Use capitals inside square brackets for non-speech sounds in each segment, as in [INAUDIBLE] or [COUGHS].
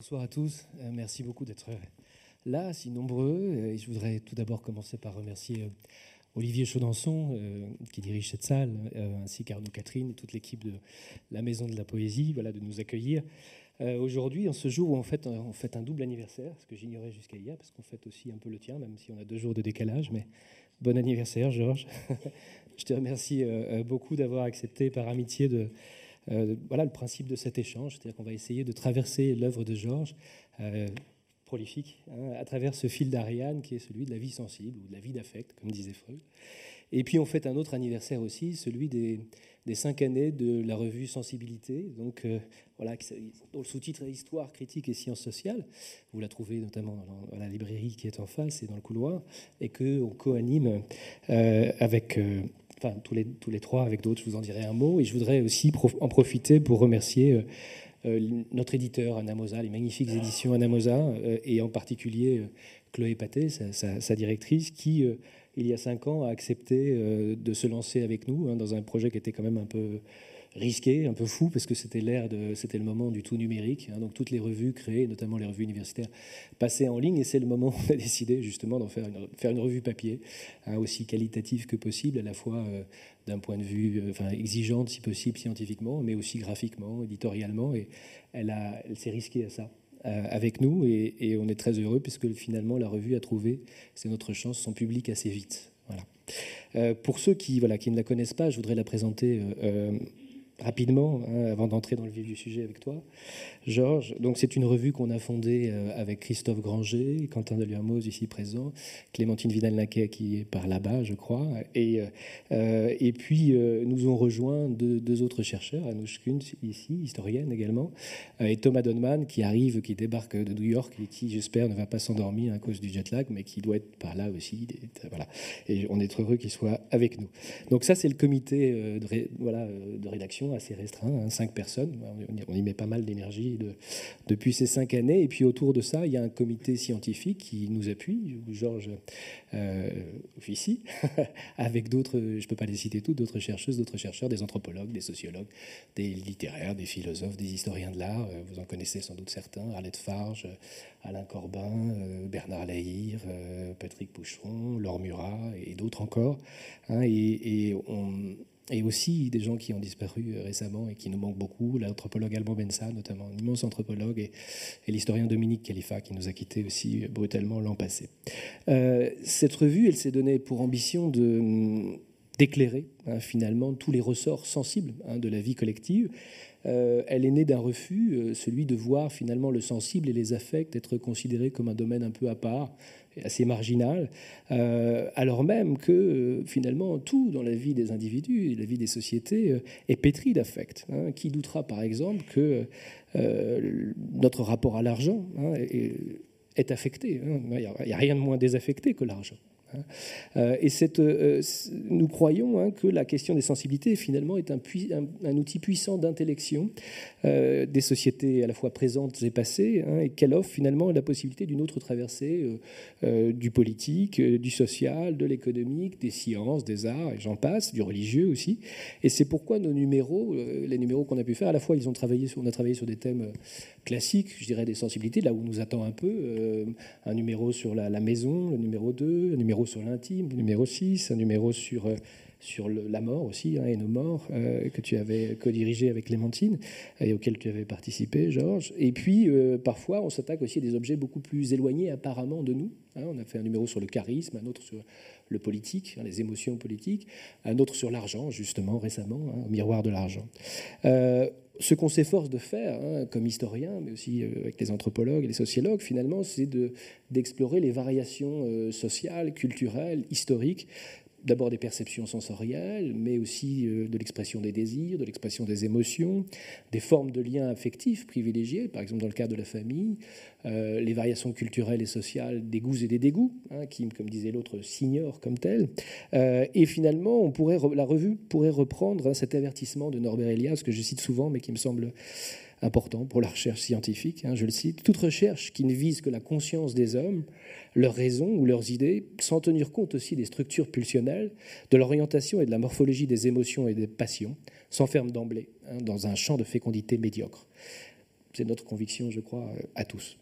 Bonsoir à tous. Euh, merci beaucoup d'être là, si nombreux. Euh, et je voudrais tout d'abord commencer par remercier euh, Olivier Chaudançon, qui dirige cette salle, ainsi qu'Arnaud Catherine et toute l'équipe de la Maison de la Poésie, voilà, de nous accueillir aujourd'hui, en ce jour où on fête, on fête un double anniversaire, ce que j'ignorais jusqu'à hier, parce qu'on fête aussi un peu le tien, même si on a deux jours de décalage. Mais bon anniversaire, Georges. [LAUGHS] je te remercie beaucoup d'avoir accepté par amitié de voilà le principe de cet échange, c'est-à-dire qu'on va essayer de traverser l'œuvre de Georges, euh, prolifique, hein, à travers ce fil d'Ariane qui est celui de la vie sensible ou de la vie d'affect, comme disait Freud. Et puis on fête un autre anniversaire aussi, celui des, cinq années de la revue Sensibilité, donc euh, voilà, dont le sous-titre est Histoire, critique et sciences sociales. Vous la trouvez notamment dans la librairie qui est en face et dans le couloir, et que on co-anime avec enfin tous les, tous les trois avec d'autres, je vous en dirai un mot. Et je voudrais aussi en profiter pour remercier euh, euh, notre éditeur Anamosa, les magnifiques éditions Anamosa, euh, et en particulier Chloé Paté, sa, directrice, qui, il y a cinq ans, a accepté de se lancer avec nous hein, dans un projet qui était quand même un peu risqué, un peu fou, parce que c'était l'ère de, c'était le moment du tout numérique. Hein. donc toutes les revues créées, notamment les revues universitaires, passaient en ligne, et c'est le moment où on a décidé justement d'en faire une, faire une revue papier, hein, aussi qualitative que possible, à la fois euh, d'un point de vue, euh, enfin exigeante si possible scientifiquement, mais aussi graphiquement, éditorialement, et elle, a, elle s'est risquée à ça. Euh, avec nous et, on est très heureux puisque finalement la revue a trouvé, c'est notre chance, son public assez vite. Voilà. pour ceux qui, voilà, qui ne la connaissent pas, je voudrais la présenter rapidement, hein, avant d'entrer dans le vif du sujet avec toi, Georges. Donc, c'est une revue qu'on a fondée euh, avec Christophe Granger, Quentin Deluermoz ici présent, Clémentine Vidal-Naquet qui est par là-bas, je crois. Et, euh, et puis, euh, nous ont rejoint deux, autres chercheurs, Anouche Kuntz ici, historienne également, et Thomas Donman qui arrive, qui débarque de New York et qui, j'espère, ne va pas s'endormir à cause du jet lag, mais qui doit être par là aussi. Voilà. Et on est heureux qu'il soit avec nous. Donc, ça, c'est le comité voilà, de rédaction assez restreint, hein, cinq personnes. On y met pas mal d'énergie depuis ces cinq années. Et puis autour de ça, il y a un comité scientifique qui nous appuie, Georges euh, [LAUGHS] avec d'autres, je ne peux pas les citer toutes, d'autres chercheuses, d'autres chercheurs, des anthropologues, des sociologues, des littéraires, des philosophes, des historiens de l'art. Euh, vous en connaissez sans doute certains, Arlette Farge, Alain Corbin, euh, Bernard Lahire, Patrick Poucheron, Laure Murat et d'autres encore. Hein, et on et aussi des gens qui ont disparu euh, récemment et qui nous manquent beaucoup, l'anthropologue Alban Bensa, notamment un immense anthropologue, et, l'historien Dominique Khalifa, qui nous a quittés aussi euh, brutalement l'an passé. Euh, cette revue, elle s'est donnée pour ambition de hum, d'éclairer hein, finalement tous les ressorts sensibles hein, de la vie collective. elle est née d'un refus, celui de voir finalement le sensible et les affects être considérés comme un domaine un peu à part, assez marginal, euh, alors même que euh, finalement tout dans la vie des individus et la vie des sociétés euh, est pétri d'affect. Hein. Qui doutera par exemple que notre rapport à l'argent hein, est, affecté hein. Il n'y a, rien de moins désaffecté que l'argent. Hein. Euh, et cette, euh, nous croyons hein, que la question des sensibilités finalement est un, un, outil puissant d'intellection euh, des sociétés à la fois présentes et passées, hein, et qu'elle offre finalement la possibilité d'une autre traversée du politique, du social, de l'économique, des sciences, des arts, et j'en passe, du religieux aussi. Et c'est pourquoi nos numéros, les numéros qu'on a pu faire, à la fois ils ont travaillé on a travaillé sur des thèmes classiques, je dirais des sensibilités, là où on nous attend un peu, un numéro sur la, la maison, le numéro 2, un numéro sur l'intime, numéro 6, un numéro sur, euh, sur la mort aussi, hein, et nos morts, euh, que tu avais co-dirigé avec Clémentine, et auquel tu avais participé, Georges. Et puis, euh, parfois, on s'attaque aussi à des objets beaucoup plus éloignés apparemment de nous. Hein. on a fait un numéro sur le charisme, un autre sur le politique, hein, les émotions politiques, un autre sur l'argent, justement, récemment, au miroir de l'argent ce qu'on s'efforce de faire, hein, comme historien, mais aussi euh, avec les anthropologues et les sociologues, finalement, c'est d'explorer les variations euh, sociales, culturelles, historiques d'abord des perceptions sensorielles, mais aussi euh, de l'expression des désirs, de l'expression des émotions, des formes de liens affectifs privilégiés, par exemple dans le cas de la famille, euh, les variations culturelles et sociales des goûts et des dégoûts, hein, qui, comme disait l'autre, s'ignorent comme tels. Euh, et finalement, on pourrait, la revue pourrait reprendre cet avertissement de Norbert Elias, que je cite souvent, mais qui me semble important pour la recherche scientifique, hein, je le cite, toute recherche qui ne vise que la conscience des hommes, leurs raisons ou leurs idées, sans tenir compte aussi des structures pulsionnelles, de l'orientation et de la morphologie des émotions et des passions, s'enferme d'emblée hein, dans un champ de fécondité médiocre. C'est notre conviction, je crois, à tous.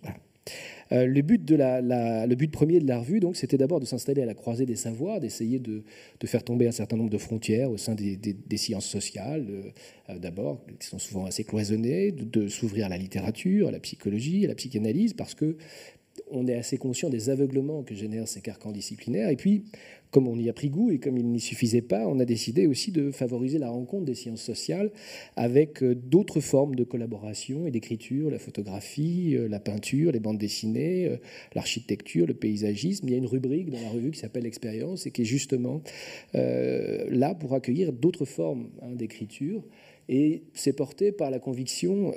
Euh, le, but premier de la revue, donc, c'était d'abord de s'installer à la croisée des savoirs, d'essayer de, faire tomber un certain nombre de frontières au sein des, sciences sociales, euh, euh, d'abord, qui sont souvent assez cloisonnées, de s'ouvrir à la littérature, à la psychologie, à la psychanalyse, parce que on est assez conscient des aveuglements que génèrent ces carcans disciplinaires. Et puis, comme on y a pris goût et comme il n'y suffisait pas, on a décidé aussi de favoriser la rencontre des sciences sociales avec euh, d'autres formes de collaboration et d'écriture, la photographie, euh, la peinture, les bandes dessinées, euh, l'architecture, le paysagisme. Il y a une rubrique dans la revue qui s'appelle Expérience et qui est justement là pour accueillir d'autres formes hein, d'écriture. Et c'est porté par la conviction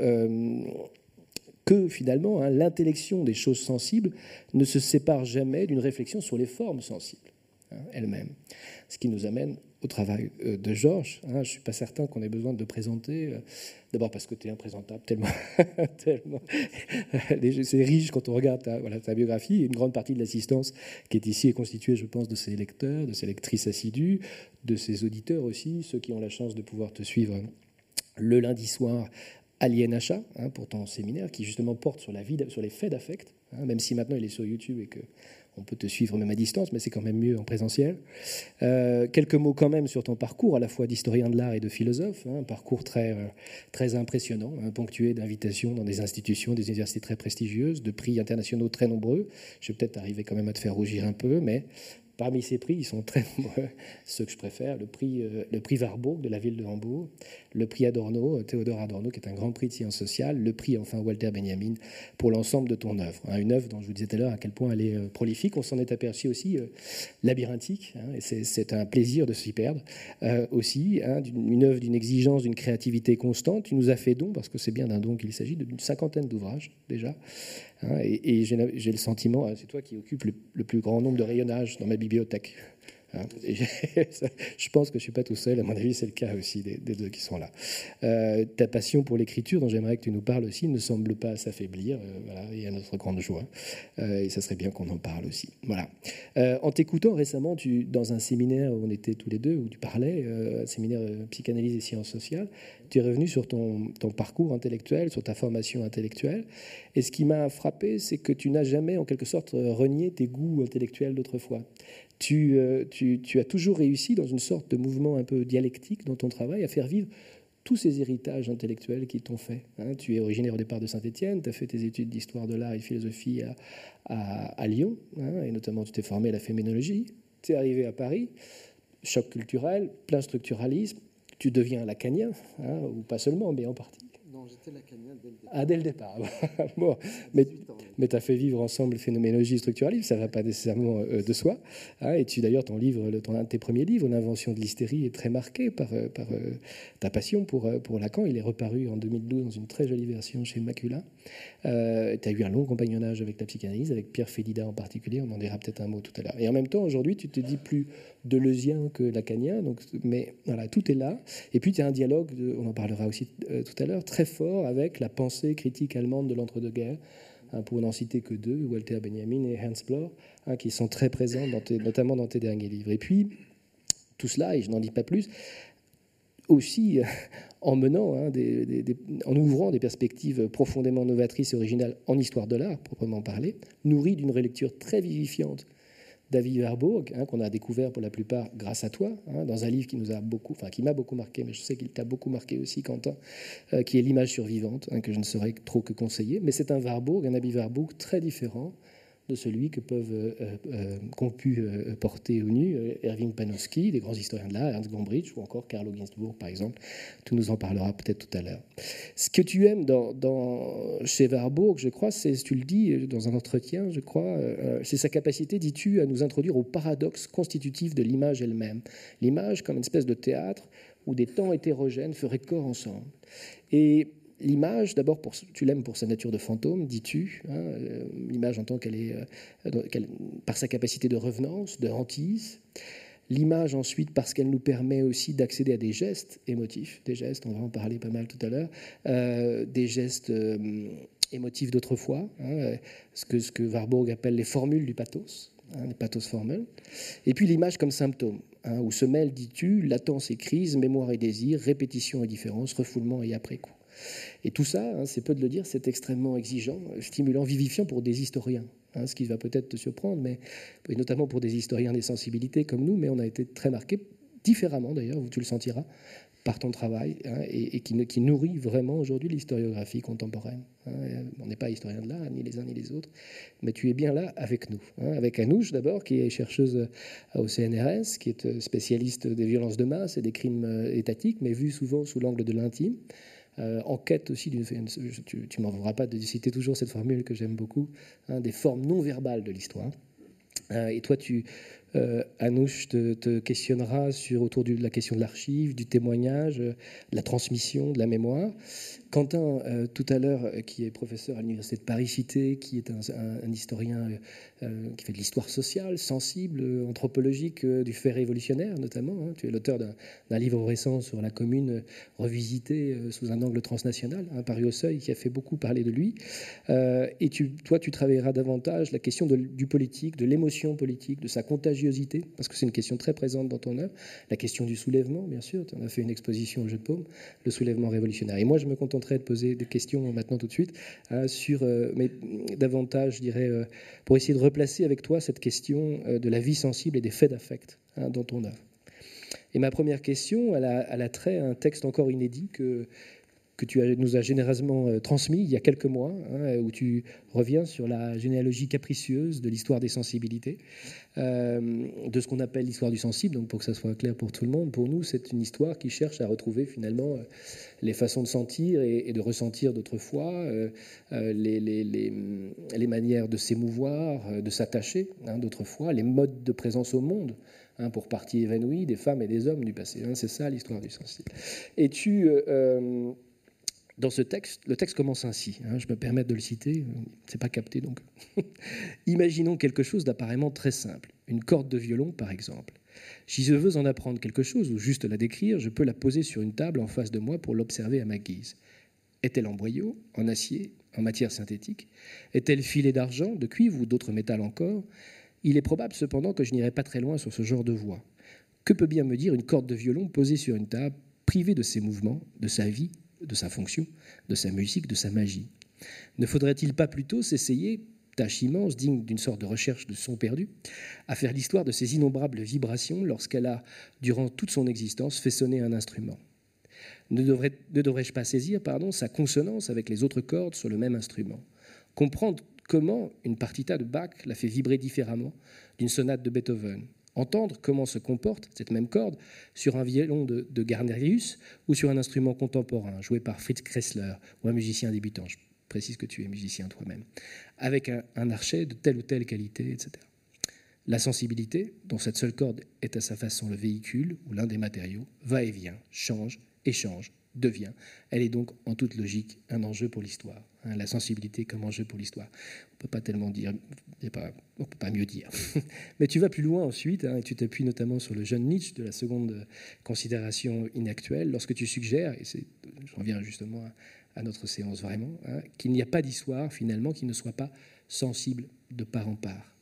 que finalement hein, l'intellection des choses sensibles ne se sépare jamais d'une réflexion sur les formes sensibles hein, elles-mêmes. Ce qui nous amène au travail euh, de Georges. Hein. je ne suis pas certain qu'on ait besoin de présenter, euh, d'abord parce que tu es imprésentable, tellement, [LAUGHS] tellement c'est riche quand on regarde ta, ta biographie. une grande partie de l'assistance qui est ici est constituée, je pense, de ses lecteurs, de ses lectrices assidues, de ses auditeurs aussi, ceux qui ont la chance de pouvoir te suivre le lundi soir Alien Achat, hein, pour ton séminaire, qui justement porte sur, la vie, sur les faits d'affect, hein, même si maintenant il est sur YouTube et que on peut te suivre même à distance, mais c'est quand même mieux en présentiel. Euh, quelques mots quand même sur ton parcours, à la fois d'historien de l'art et de philosophe, hein, un parcours très, euh, très impressionnant, ponctué d'invitations dans des institutions, des universités très prestigieuses, de prix internationaux très nombreux. Je vais peut-être arriver quand même à te faire rougir un peu, mais Parmi ces prix, ils sont très [LAUGHS] nombreux, ceux que je préfère. Le prix, euh, le prix Warburg de la ville de Hambourg, le prix Adorno, euh, Théodore Adorno, qui est un grand prix de sciences sociales, le prix enfin Walter Benjamin pour l'ensemble de ton œuvre. Hein, une œuvre dont je vous disais tout à l'heure à quel point elle est euh, prolifique. On s'en est aperçu aussi labyrinthique, hein, et c'est un plaisir de s'y perdre aussi. Hein, une œuvre d'une exigence, d'une créativité constante. Tu nous as fait don, parce que c'est bien d'un don qu'il s'agit, d'une cinquantaine d'ouvrages déjà. Hein, et, j'ai le sentiment, hein, c'est toi qui occupes le, plus grand nombre de rayonnages dans ma bibliothèque. Hein. [LAUGHS] je pense que je ne suis pas tout seul, à mon avis c'est le cas aussi des, deux qui sont là. Euh, ta passion pour l'écriture, dont j'aimerais que tu nous parles aussi, ne semble pas s'affaiblir, euh, et à notre grande joie. Euh, et ça serait bien qu'on en parle aussi. Voilà. en t'écoutant récemment, tu, dans un séminaire où on était tous les deux, où tu parlais, un séminaire psychanalyse et sciences sociales, tu es revenu sur ton, parcours intellectuel, sur ta formation intellectuelle. Et ce qui m'a frappé, c'est que tu n'as jamais, en quelque sorte, renié tes goûts intellectuels d'autrefois. Euh, tu, as toujours réussi, dans une sorte de mouvement un peu dialectique dans ton travail, à faire vivre tous ces héritages intellectuels qui t'ont fait. Hein. tu es originaire au départ de Saint-Étienne, tu as fait tes études d'histoire de l'art et de philosophie à, Lyon, hein, et notamment tu t'es formé à la féminologie. Tu es arrivé à Paris, choc culturel, plein structuralisme, tu deviens lacanien, hein, ou pas seulement, mais en partie. Non, j'étais lacanien dès le départ. Ah, dès le départ. [LAUGHS] bon, mais mais tu as fait vivre ensemble phénoménologie structuralisme, ça ne va pas nécessairement euh, de soi. Hein, et tu, d'ailleurs, ton livre, ton, un de tes premiers livres, L'invention de l'hystérie, est très marqué par, euh, par euh, ta passion pour, pour Lacan. Il est reparu en 2012 dans une très jolie version chez Macula. Euh, tu as eu un long compagnonnage avec la psychanalyse, avec Pierre Félida en particulier, on en dira peut-être un mot tout à l'heure. Et en même temps, aujourd'hui, tu te dis plus deleuzien que lacanien, donc, mais voilà, tout est là. Et puis, tu as un dialogue, on en parlera aussi tout à l'heure, très fort avec la pensée critique allemande de l'entre-deux-guerres. Hein, pour n'en citer que deux, Walter Benjamin et Hans Bloch, hein, qui sont très présents, notamment dans tes derniers livres. Et puis, tout cela, et je n'en dis pas plus, aussi en menant, hein, en ouvrant des perspectives profondément novatrices et originales en histoire de l'art, proprement parlé, nourri d'une relecture très vivifiante David Warburg, hein, qu'on a découvert pour la plupart grâce à toi, hein, dans un livre qui nous a beaucoup, enfin qui m'a beaucoup marqué, mais je sais qu'il t'a beaucoup marqué aussi, Quentin, euh, qui est l'image survivante, hein, que je ne saurais trop que conseiller. Mais c'est un Warburg, un David Warburg très différent de celui que peuvent, euh, euh, qu'ont pu euh, porter au nu Erwin Panofsky, des grands historiens de l'art, Ernst Gombrich ou encore Carlo Ginzburg, par exemple. Tu nous en parleras peut-être tout à l'heure. Ce que tu aimes chez Warburg, je crois, c'est, tu le dis dans un entretien, je crois, c'est sa capacité, dis-tu, à nous introduire au paradoxe constitutif de l'image elle-même. L'image comme une espèce de théâtre où des temps hétérogènes feraient corps ensemble. Et l'image, d'abord, tu l'aimes pour sa nature de fantôme, dis-tu, hein, euh, l'image en tant qu'elle est, euh, par sa capacité de revenance, de hantise. L'image ensuite parce qu'elle nous permet aussi d'accéder à des gestes émotifs, des gestes, on va en parler pas mal tout à l'heure, euh, des gestes émotifs d'autrefois, hein, ce, que, Warburg appelle les formules du pathos, hein, les pathos formels. Et puis l'image comme symptôme, où se mêlent, dis-tu, latence et crise, mémoire et désir, répétition et différence, refoulement et après-coup. Et tout ça, hein, c'est peu de le dire, c'est extrêmement exigeant, stimulant, vivifiant pour des historiens. Hein, ce qui va peut-être te surprendre, mais et notamment pour des historiens des sensibilités comme nous, mais on a été très marqués différemment d'ailleurs, tu le sentiras, par ton travail hein, et, qui, nourrit vraiment aujourd'hui l'historiographie contemporaine. Hein. on n'est pas historien de l'art, ni les uns ni les autres, mais tu es bien là avec nous. Avec Anouche d'abord, qui est chercheuse au CNRS, qui est euh, spécialiste des violences de masse et des crimes euh, étatiques, mais vue souvent sous l'angle de l'intime. Euh, en quête aussi d'une. Tu, tu m'en voudras pas de citer toujours cette formule que j'aime beaucoup, des formes non verbales de l'histoire. et toi, tu, euh, Anouche te, questionnera sur, autour de la question de l'archive, du témoignage, de la transmission, de la mémoire. Quentin, euh, tout à l'heure, euh, qui est professeur à l'Université de Paris-Cité, qui est un, historien qui fait de l'histoire sociale, sensible, anthropologique, du fait révolutionnaire notamment. Hein. Tu es l'auteur d'un livre récent sur la commune revisité sous un angle transnational, hein, Paris au seuil, qui a fait beaucoup parler de lui. et toi, tu travailleras davantage la question du politique, de l'émotion politique, de sa contagion parce que c'est une question très présente dans ton œuvre, la question du soulèvement, bien sûr, tu en as fait une exposition au jeu de paume, le soulèvement révolutionnaire. Et moi, je me contenterai de poser des questions maintenant tout de suite, hein, sur, euh, mais davantage, je dirais, euh, pour essayer de replacer avec toi cette question euh, de la vie sensible et des faits d'affect hein, dans ton œuvre. Et ma première question, elle a, elle a trait à un texte encore inédit que que tu nous as généreusement euh, transmis il y a quelques mois, hein, où tu reviens sur la généalogie capricieuse de l'histoire des sensibilités, euh, de ce qu'on appelle l'histoire du sensible. Donc, pour que ça soit clair pour tout le monde, pour nous, c'est une histoire qui cherche à retrouver finalement euh, les façons de sentir et, de ressentir d'autrefois, les, les, manières de s'émouvoir, de s'attacher hein, d'autrefois, les modes de présence au monde. Hein, pour partie évanouie des femmes et des hommes du passé. c'est ça l'histoire du sensible. Et tu, dans ce texte, le texte commence ainsi. Hein, je me permets de le citer, c'est pas capté donc. [LAUGHS] Imaginons quelque chose d'apparemment très simple, une corde de violon par exemple. Si je veux en apprendre quelque chose ou juste la décrire, je peux la poser sur une table en face de moi pour l'observer à ma guise. Est-elle en boyau, en acier, en matière synthétique? Est-elle filée d'argent, de cuivre ou d'autres métals encore? Il est probable cependant que je n'irai pas très loin sur ce genre de voix. Que peut bien me dire une corde de violon posée sur une table, privée de ses mouvements, de sa vie, de sa fonction, de sa musique, de sa magie. Ne faudrait-il pas plutôt s'essayer, tâche immense, digne d'une sorte de recherche de son perdu, à faire l'histoire de ces innombrables vibrations lorsqu'elle a, durant toute son existence, fait sonner un instrument? Ne, devrais-je pas saisir pardon, sa consonance avec les autres cordes sur le même instrument? Comprendre comment une partita de Bach la fait vibrer différemment d'une sonate de Beethoven? Entendre comment se comporte cette même corde sur un violon de, Garnerius ou sur un instrument contemporain joué par Fritz Kressler ou un musicien débutant. Je précise que tu es musicien toi-même, avec un, un, archet de telle ou telle qualité, etc. La sensibilité, dont cette seule corde est à sa façon le véhicule ou l'un des matériaux, va et vient, change, échange, devient. Elle est donc en toute logique un enjeu pour l'histoire. Hein, la sensibilité comme enjeu pour l'histoire. On ne peut pas tellement dire, pas, peut pas mieux dire. [LAUGHS] Mais tu vas plus loin ensuite, hein, et tu t'appuies notamment sur le jeune Nietzsche de la seconde considération inactuelle, lorsque tu suggères, et je reviens justement à, notre séance vraiment, hein, qu'il n'y a pas d'histoire finalement qui ne soit pas sensible de part en part.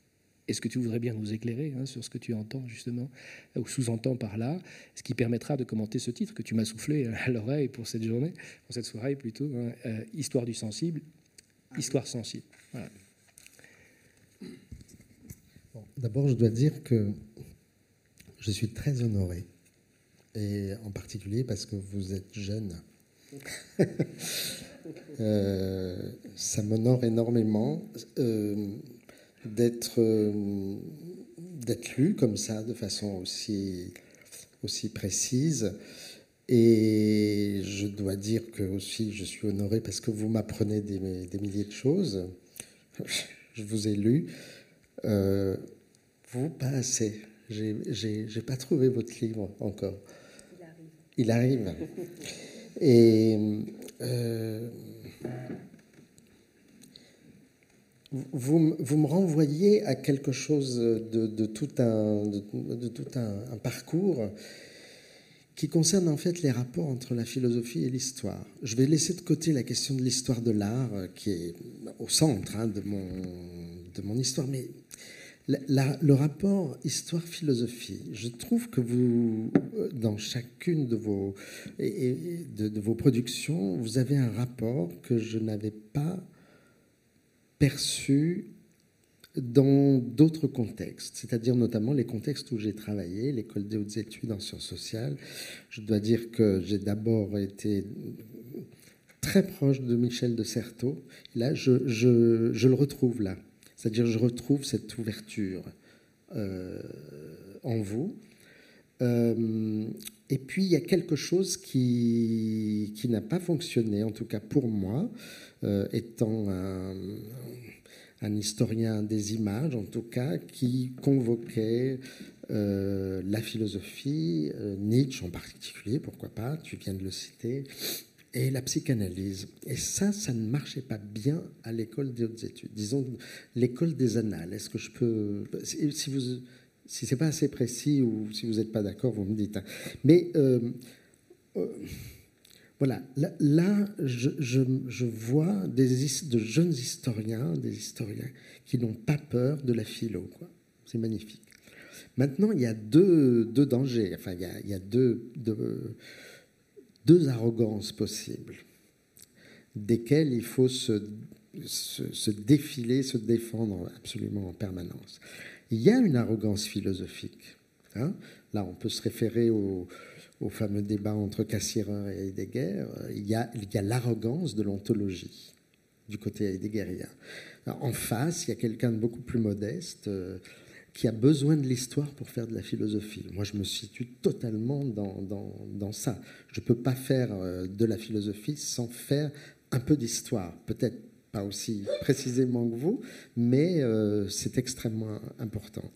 Est-ce que tu voudrais bien nous éclairer hein, sur ce que tu entends justement, ou sous-entends par là, ce qui permettra de commenter ce titre que tu m'as soufflé à l'oreille pour cette journée, pour cette soirée plutôt, hein, euh, Histoire du sensible, Histoire sensible. D'abord, je dois dire que je suis très honoré, et en particulier parce que vous êtes jeune. [LAUGHS] Euh, ça m'honore énormément. Euh, d'être euh, d'être lu comme ça, de façon aussi, aussi précise. Et je dois dire que aussi je suis honoré parce que vous m'apprenez des, des, milliers de choses. [LAUGHS] Je vous ai lu. Euh, vous, pas assez. J'ai pas trouvé votre livre encore. Il arrive. Il arrive. [LAUGHS] Et euh, vous, me renvoyez à quelque chose de, tout, un, parcours qui concerne en fait les rapports entre la philosophie et l'histoire. Je vais laisser de côté la question de l'histoire de l'art qui est au centre hein, de, mon, histoire, mais le rapport histoire-philosophie, je trouve que vous, dans chacune de, vos productions, vous avez un rapport que je n'avais pas perçu dans d'autres contextes, c'est-à-dire notamment les contextes où j'ai travaillé, l'école des hautes études en sciences sociales. Je dois dire que j'ai d'abord été très proche de Michel de Certeau. Là, je, je le retrouve là. C'est-à-dire, je retrouve cette ouverture euh, en vous. Euh, et puis, il y a quelque chose qui, qui n'a pas fonctionné, en tout cas pour moi, euh, étant un, un, historien des images, en tout cas, qui convoquait la philosophie, Nietzsche en particulier, pourquoi pas, tu viens de le citer, et la psychanalyse. Et ça, ça ne marchait pas bien à l'école des hautes études. Disons l'école des annales. Est-ce que je peux, si vous, si c'est pas assez précis ou si vous n'êtes pas d'accord, vous me dites. Hein. Mais euh, euh, voilà, là, je, vois des, de jeunes historiens, des historiens qui n'ont pas peur de la philo. C'est magnifique. Maintenant, il y a deux, dangers. Enfin, il y a, deux, arrogances possibles, desquelles il faut se, défiler, se défendre absolument en permanence. Il y a une arrogance philosophique. Hein. Là, on peut se référer au, fameux débat entre Cassirer et Heidegger. Il y a l'arrogance de l'ontologie du côté heideggerien. En face, il y a quelqu'un de beaucoup plus modeste, euh, qui a besoin de l'histoire pour faire de la philosophie. Moi, je me situe totalement dans, ça. Je ne peux pas faire euh, de la philosophie sans faire un peu d'histoire. Peut-être aussi précisément que vous, mais euh, c'est extrêmement important.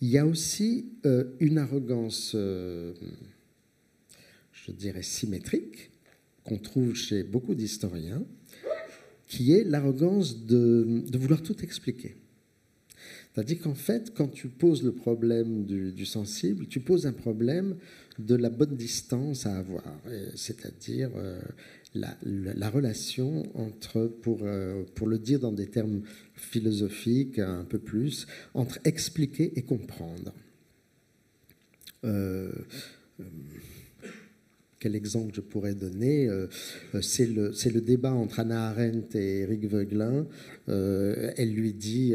Il y a aussi euh, une arrogance, je dirais, symétrique, qu'on trouve chez beaucoup d'historiens, qui est l'arrogance de, vouloir tout expliquer. C'est-à-dire qu'en fait, quand tu poses le problème du, sensible, tu poses un problème de la bonne distance à avoir, c'est-à-dire euh, la, relation entre, pour, euh, pour le dire dans des termes philosophiques un peu plus, entre expliquer et comprendre. Euh, quel exemple je pourrais donner euh, euh, C'est le, le, débat entre Anna Arendt et Eric Veuglin. Euh, elle lui dit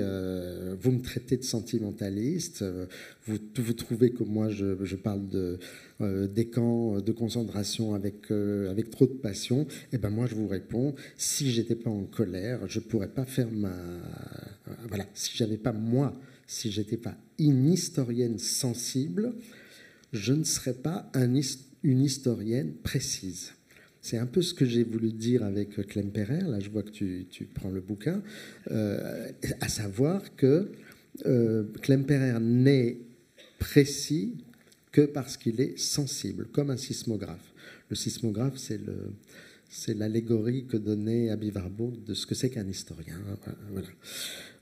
Vous me traitez de sentimentaliste, vous, vous trouvez que moi je, je parle de, des camps de concentration avec, avec trop de passion. Et eh ben moi je vous réponds Si j'étais pas en colère, je pourrais pas faire ma. Voilà, si j'avais pas moi, si j'étais pas une historienne sensible, je ne serais pas un une historienne précise. C'est un peu ce que j'ai voulu dire avec Clem Perrer, là je vois que tu, prends le bouquin, euh, à savoir que euh, Clem Perrer n'est précis que parce qu'il est sensible, comme un sismographe. Le sismographe, c'est le, c'est l'allégorie que donnait Abby Warburg de ce que c'est qu'un historien. Voilà.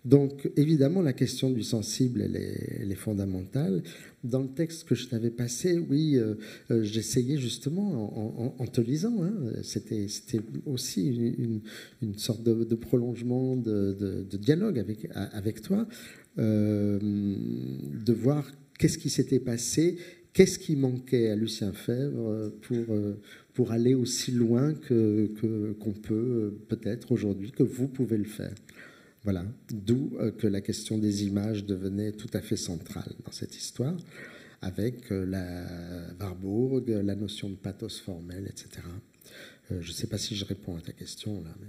Donc, évidemment, la question du sensible, elle est, fondamentale. Dans le texte que je t'avais passé, oui, euh, euh, j'essayais justement, en, te lisant, hein, c'était aussi une, sorte de, prolongement de, dialogue avec, avec toi, euh, de voir qu'est-ce qui s'était passé, qu'est-ce qui manquait à Lucien Fèvre pour, pour aller aussi loin que qu'on peut peut-être aujourd'hui, que vous pouvez le faire. Voilà, d'où euh, que la question des images devenait tout à fait centrale dans cette histoire, avec euh, la Warburg, la notion de pathos formel, etc. Euh, je ne sais pas si je réponds à ta question là, mais...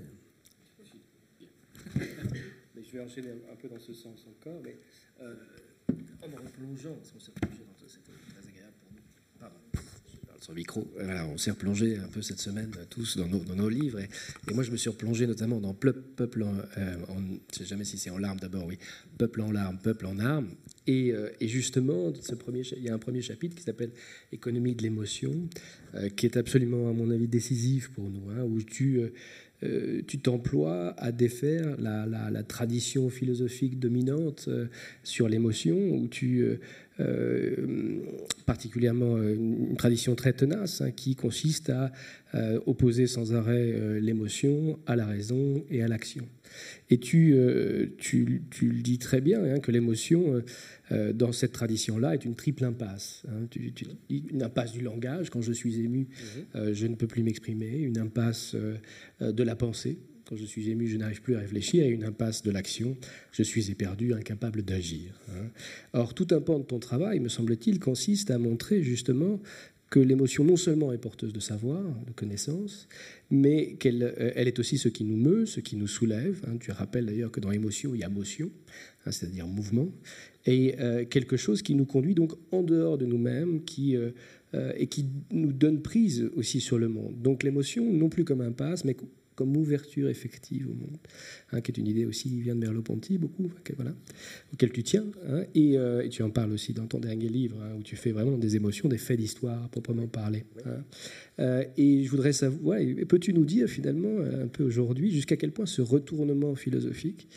[LAUGHS] je vais enchaîner un peu dans ce sens encore, mais en me replongeant, parce qu'on s'est plongé dans c'était très agréable pour nous. Micro. Voilà, on s'est replongé un peu cette semaine tous dans nos, livres. Et, moi, je me suis replongé notamment dans Peuple en, euh, je ne sais jamais si c'est en larmes d'abord, oui. Peuple en larmes, Peuple en armes. Et, euh, justement, ce premier, il y a un premier chapitre qui s'appelle Économie de l'émotion, euh, qui est absolument, à mon avis, décisif pour nous, hein, où tu euh, t'emploies à défaire la, tradition philosophique dominante euh, sur l'émotion, où tu particulièrement une tradition très tenace hein, qui consiste à opposer sans arrêt l'émotion à la raison et à l'action. Et tu, tu, tu, le dis très bien, hein, que l'émotion, dans cette tradition-là, est une triple impasse. Hein. une impasse du langage, quand je suis ému, mmh. je ne peux plus m'exprimer, une impasse de la pensée, quand je suis ému, je n'arrive plus à réfléchir, à une impasse de l'action, je suis éperdu, incapable d'agir. Hein. Or, tout un pan de ton travail, me semble-t-il, consiste à montrer justement que l'émotion non seulement est porteuse de savoir, de connaissance, mais qu'elle euh, est aussi ce qui nous meut, ce qui nous soulève. Hein. Tu rappelles d'ailleurs que dans l'émotion, il y a motion, hein, c'est-à-dire mouvement, et euh, quelque chose qui nous conduit donc en dehors de nous-mêmes, qui euh, et qui nous donne prise aussi sur le monde. Donc l'émotion, non plus comme un passe, mais comme ouverture effective au monde, hein, qui est une idée aussi qui vient de Merleau-Ponty beaucoup, voilà, auquel tu tiens. Hein, euh, et, tu en parles aussi dans ton dernier livre, hein, où tu fais vraiment des émotions, des faits d'histoire, proprement parler. Euh, et je voudrais savoir, peux-tu nous dire finalement euh, un peu aujourd'hui jusqu'à quel point ce retournement philosophique,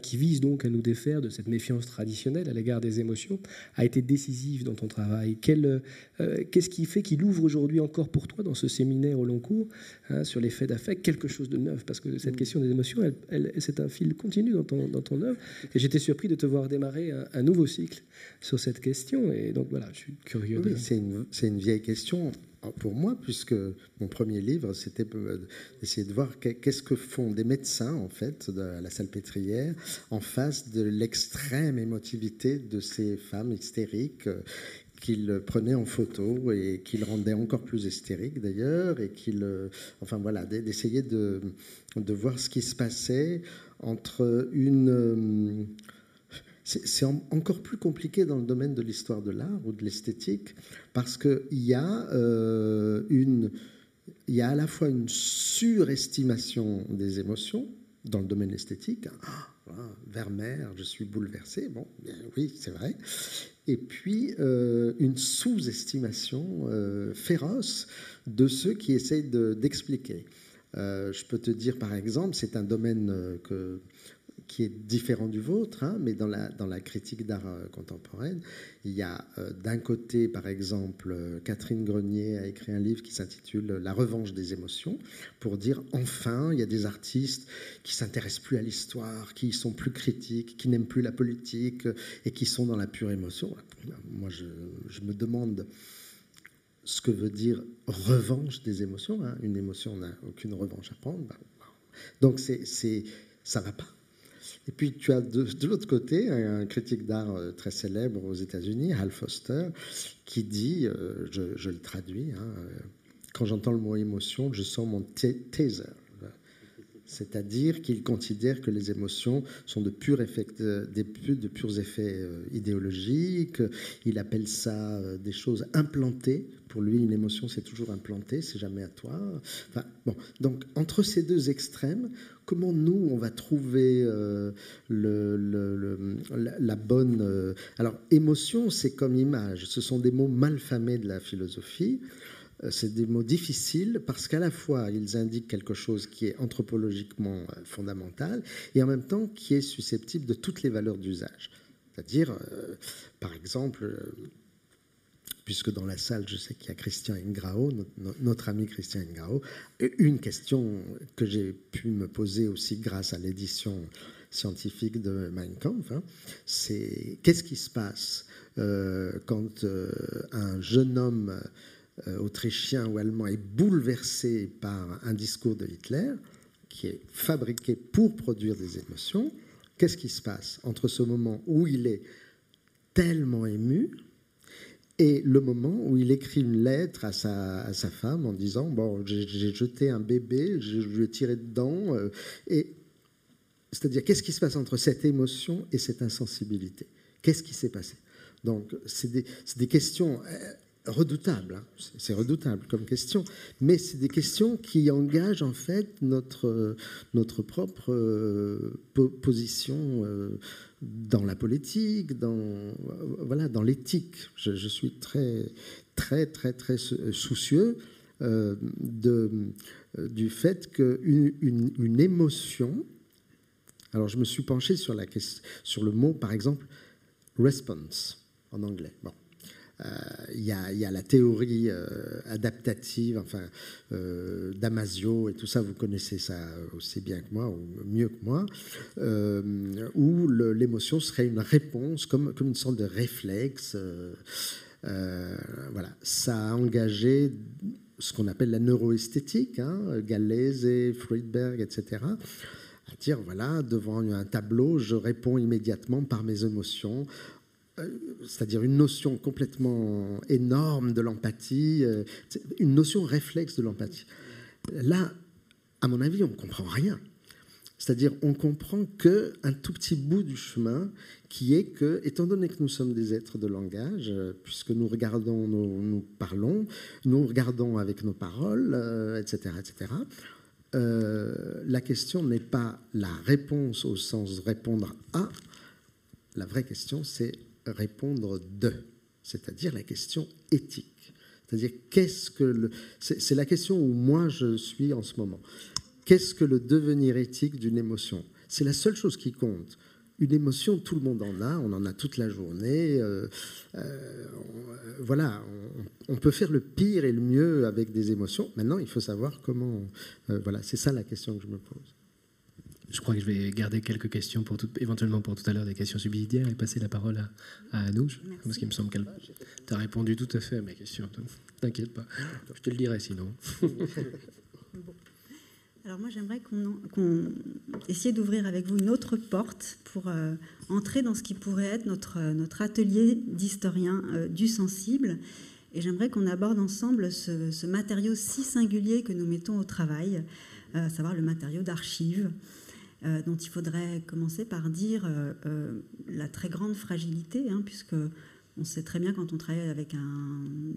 qui vise donc à nous défaire de cette méfiance traditionnelle à l'égard des émotions, a été décisif dans ton travail? Qu'est-ce qui fait qu'il ouvre aujourd'hui encore pour toi dans ce séminaire au long cours sur les faits d'affect quelque chose de neuf, parce que cette mm. question des émotions, elle, c'est un fil continu dans ton, dans ton œuvre. Et j'étais surpris de te voir démarrer un, nouveau cycle sur cette question. Et donc voilà, je suis curieux. Oui, c'est une, une, vieille question pour moi, puisque mon premier livre, c'était d'essayer de voir qu'est-ce que font des médecins, en fait, de la salpêtrière, en face de l'extrême émotivité de ces femmes hystériques qu'il prenait en photo et qu'il rendait encore plus hystérique d'ailleurs, et qu'il, euh, enfin voilà, d'essayer de, de, voir ce qui se passait entre une. Euh, c'est encore plus compliqué dans le domaine de l'histoire de l'art ou de l'esthétique, parce qu'il y a euh, y a à la fois une surestimation des émotions dans le domaine esthétique. Ah, Vermeer, je suis bouleversé. Bon, oui, c'est vrai et puis euh, une sous-estimation euh, féroce de ceux qui essayent d'expliquer. Euh, je peux te dire, par exemple, c'est un domaine que qui est différent du vôtre, hein, mais dans la, critique d'art euh, contemporaine, il y a euh, d'un côté, par exemple, euh, Catherine Grenier a écrit un livre qui s'intitule La revanche des émotions, pour dire enfin, il y a des artistes qui s'intéressent plus à l'histoire, qui sont plus critiques, qui n'aiment plus la politique et qui sont dans la pure émotion. Moi, je, me demande ce que veut dire revanche des émotions. Hein. Une émotion, on n'a aucune revanche à prendre. Bah, donc, c'est, ça va pas. Et puis tu as de, l'autre côté un critique d'art euh, très célèbre aux États-Unis, Hal Foster, qui dit, euh, je, le traduis, hein, euh, quand j'entends le mot émotion, je sens mon taser. C'est-à-dire qu'il considère que les émotions sont de purs, effets, de purs effets idéologiques. Il appelle ça des choses implantées. Pour lui, une émotion, c'est toujours implanté, c'est jamais à toi. Enfin, bon. Donc, entre ces deux extrêmes, comment nous, on va trouver euh, la, bonne... Euh, alors, émotion, c'est comme image. Ce sont des mots malfamés de la philosophie. Euh, c'est des mots difficiles parce qu'à la fois, ils indiquent quelque chose qui est anthropologiquement fondamental et en même temps qui est susceptible de toutes les valeurs d'usage. C'est-à-dire, par exemple, puisque dans la salle, je sais qu'il y a Christian Ingrao, notre, ami Christian Ingrao. Une question que j'ai pu me poser aussi grâce à l'édition scientifique de Mein Kampf, hein, c'est qu'est-ce qui se passe euh, quand euh, un jeune homme euh, autrichien ou allemand est bouleversé par un discours de Hitler qui est fabriqué pour produire des émotions? Qu'est-ce qui se passe entre ce moment où il est tellement ému et le moment où il écrit une lettre à sa, sa femme en disant Bon, j'ai jeté un bébé, je lui ai tiré dedans. Euh, et c'est-à-dire, qu'est-ce qui se passe entre cette émotion et cette insensibilité? Qu'est-ce qui s'est passé? Donc, c'est des, des, questions euh, redoutable, hein. c'est redoutable comme question, mais c'est des questions qui engagent en fait notre, notre propre euh, position dans la politique, dans, voilà, dans l'éthique. Je, suis très, très, très, très soucieux euh, de, du fait qu'une une, une émotion, alors je me suis penché sur, la, sur le mot par exemple response en anglais. Bon. Euh, il y, a, la théorie euh, adaptative, enfin, euh, Damasio et tout ça, vous connaissez ça aussi bien que moi, ou mieux que moi, où l'émotion serait une réponse, comme, une sorte de réflexe. voilà, ça a engagé ce qu'on appelle la neuroesthétique, hein, et Friedberg, etc à dire voilà, devant un tableau, je réponds immédiatement par mes émotions c'est-à-dire une notion complètement énorme de l'empathie, euh, une notion réflexe de l'empathie. Là, à mon avis, on ne comprend rien. C'est-à-dire, on comprend que un tout petit bout du chemin, qui est que, étant donné que nous sommes des êtres de langage, euh, puisque nous regardons, nous, parlons, nous regardons avec nos paroles, etc., etc. la question n'est pas la réponse au sens répondre à. La vraie question, c'est répondre de, c'est-à-dire la question éthique. C'est-à-dire qu'est-ce que le... C'est la question où moi je suis en ce moment. Qu'est-ce que le devenir éthique d'une émotion? C'est la seule chose qui compte. Une émotion, tout le monde en a, on en a toute la journée. Euh, euh, voilà, on, peut faire le pire et le mieux avec des émotions. Maintenant, il faut savoir comment. Euh, voilà, c'est ça la question que je me pose. Je crois que je vais garder quelques questions pour tout, éventuellement pour tout à l'heure des questions subsidiaires et passer la parole à, à Anouche, parce qu'il me semble qu'elle t'a répondu tout à fait à mes questions. T'inquiète pas, je te le dirai sinon. [LAUGHS] Alors moi j'aimerais qu'on qu essaie d'ouvrir avec vous une autre porte pour euh, entrer dans ce qui pourrait être notre, notre atelier d'historien euh, du sensible. Et j'aimerais qu'on aborde ensemble ce, ce, matériau si singulier que nous mettons au travail, euh, à savoir le matériau d'archives. Euh, dont il faudrait commencer par dire euh, euh, la très grande fragilité, hein, puisque on sait très bien quand on travaille avec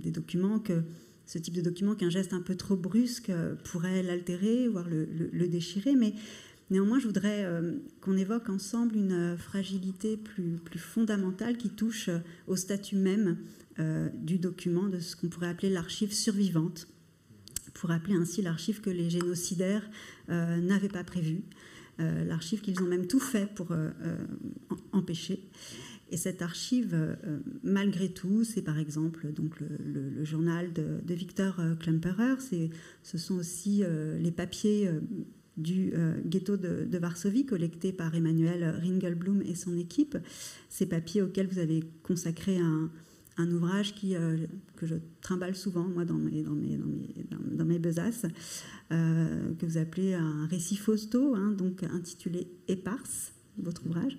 des documents que ce type de document qu'un geste un peu trop brusque pourrait l'altérer, voire le, déchirer. Mais néanmoins, je voudrais qu'on évoque ensemble une fragilité plus, plus, fondamentale qui touche au statut même du document, de ce qu'on pourrait appeler l'archive survivante, pour appeler ainsi l'archive que les génocidaires n'avaient pas prévue. Euh, l'archive qu'ils ont même tout fait pour euh, euh, empêcher. Et cette archive, malgré tout, c'est par exemple donc le, journal de, Victor Klemperer, ce sont aussi les papiers du ghetto de, de, Varsovie, collectés par Emmanuel Ringelblum et son équipe. Ces papiers auxquels vous avez consacré un, un ouvrage euh, que je trimballe souvent, moi, dans mes, dans besaces, euh, que vous appelez un récit Fausto, hein, donc intitulé Éparse, votre ouvrage.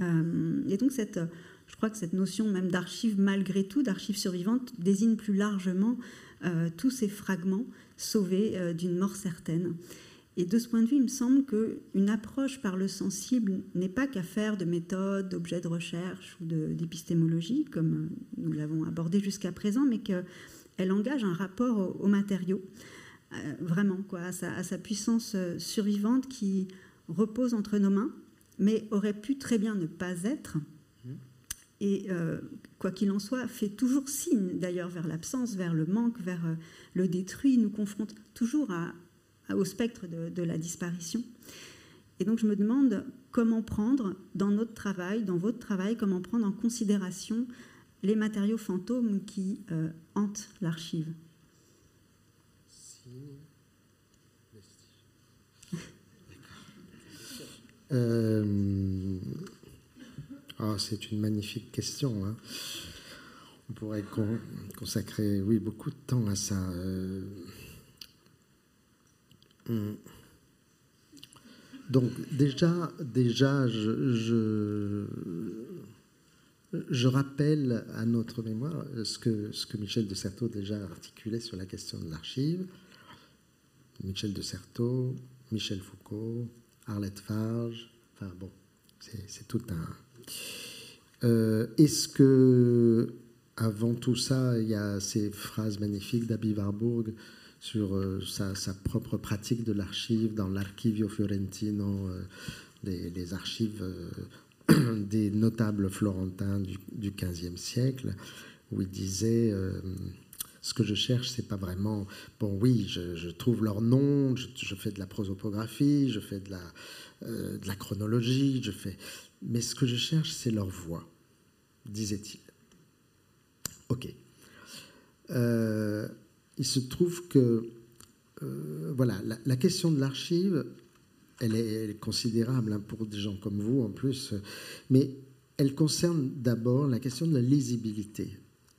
Euh, et donc, cette, je crois que cette notion même d'archive malgré tout, d'archive survivante, désigne plus largement tous ces fragments sauvés d'une mort certaine. Et de ce point de vue, il me semble qu'une approche par le sensible n'est pas qu'affaire de méthodes, d'objets de recherche ou d'épistémologie, comme nous l'avons abordé jusqu'à présent, mais qu'elle engage un rapport aux, matériaux, euh, vraiment, quoi, à sa, puissance euh, survivante qui repose entre nos mains, mais aurait pu très bien ne pas être. Et euh, quoi qu'il en soit, fait toujours signe d'ailleurs vers l'absence, vers le manque, vers le détruit, nous confronte toujours à, au spectre de, la disparition. Et donc je me demande comment prendre dans notre travail, dans votre travail, comment prendre en considération les matériaux fantômes qui euh, hantent l'archive. [LAUGHS] Euh, oh, c'est une magnifique question. Hein. On pourrait consacrer beaucoup de temps à ça. Euh. Donc déjà, déjà je, rappelle à notre mémoire ce que, Michel de Certeau déjà articulé sur la question de l'archive. Michel de Certeau, Michel Foucault, Arlette Farge, enfin bon, c'est tout un... Euh, est-ce que, avant tout ça, il y a ces phrases magnifiques d'Abi Warburg sur euh, sa, propre pratique de l'archive dans l'Archivio Fiorentino, euh, les, archives euh, [CLEARS THROAT] des notables florentins du, XVe siècle, où il disait ce que je cherche, c'est pas vraiment. Bon, oui, je, trouve leur nom, je, fais de la prosopographie, je fais de la, de la chronologie, je fais. Mais ce que je cherche, c'est leur voix. disait-il. Ok. Il se trouve que voilà, la, question de l'archive, elle est, considérable hein, pour des gens comme vous en plus, mais elle concerne d'abord la question de la lisibilité.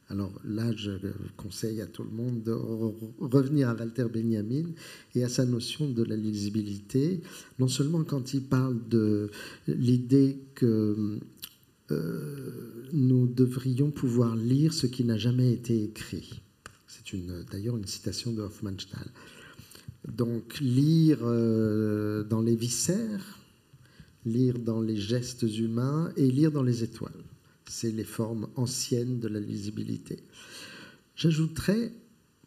Alors là, je conseille à tout le monde de revenir à Walter Benjamin et à sa notion de la lisibilité, non seulement quand il parle de l'idée que euh, nous devrions pouvoir lire ce qui n'a jamais été écrit. C'est d'ailleurs une citation de Hofmannsthal. Donc lire euh, dans les viscères, lire dans les gestes humains et lire dans les étoiles. C'est les formes anciennes de la lisibilité. J'ajouterais,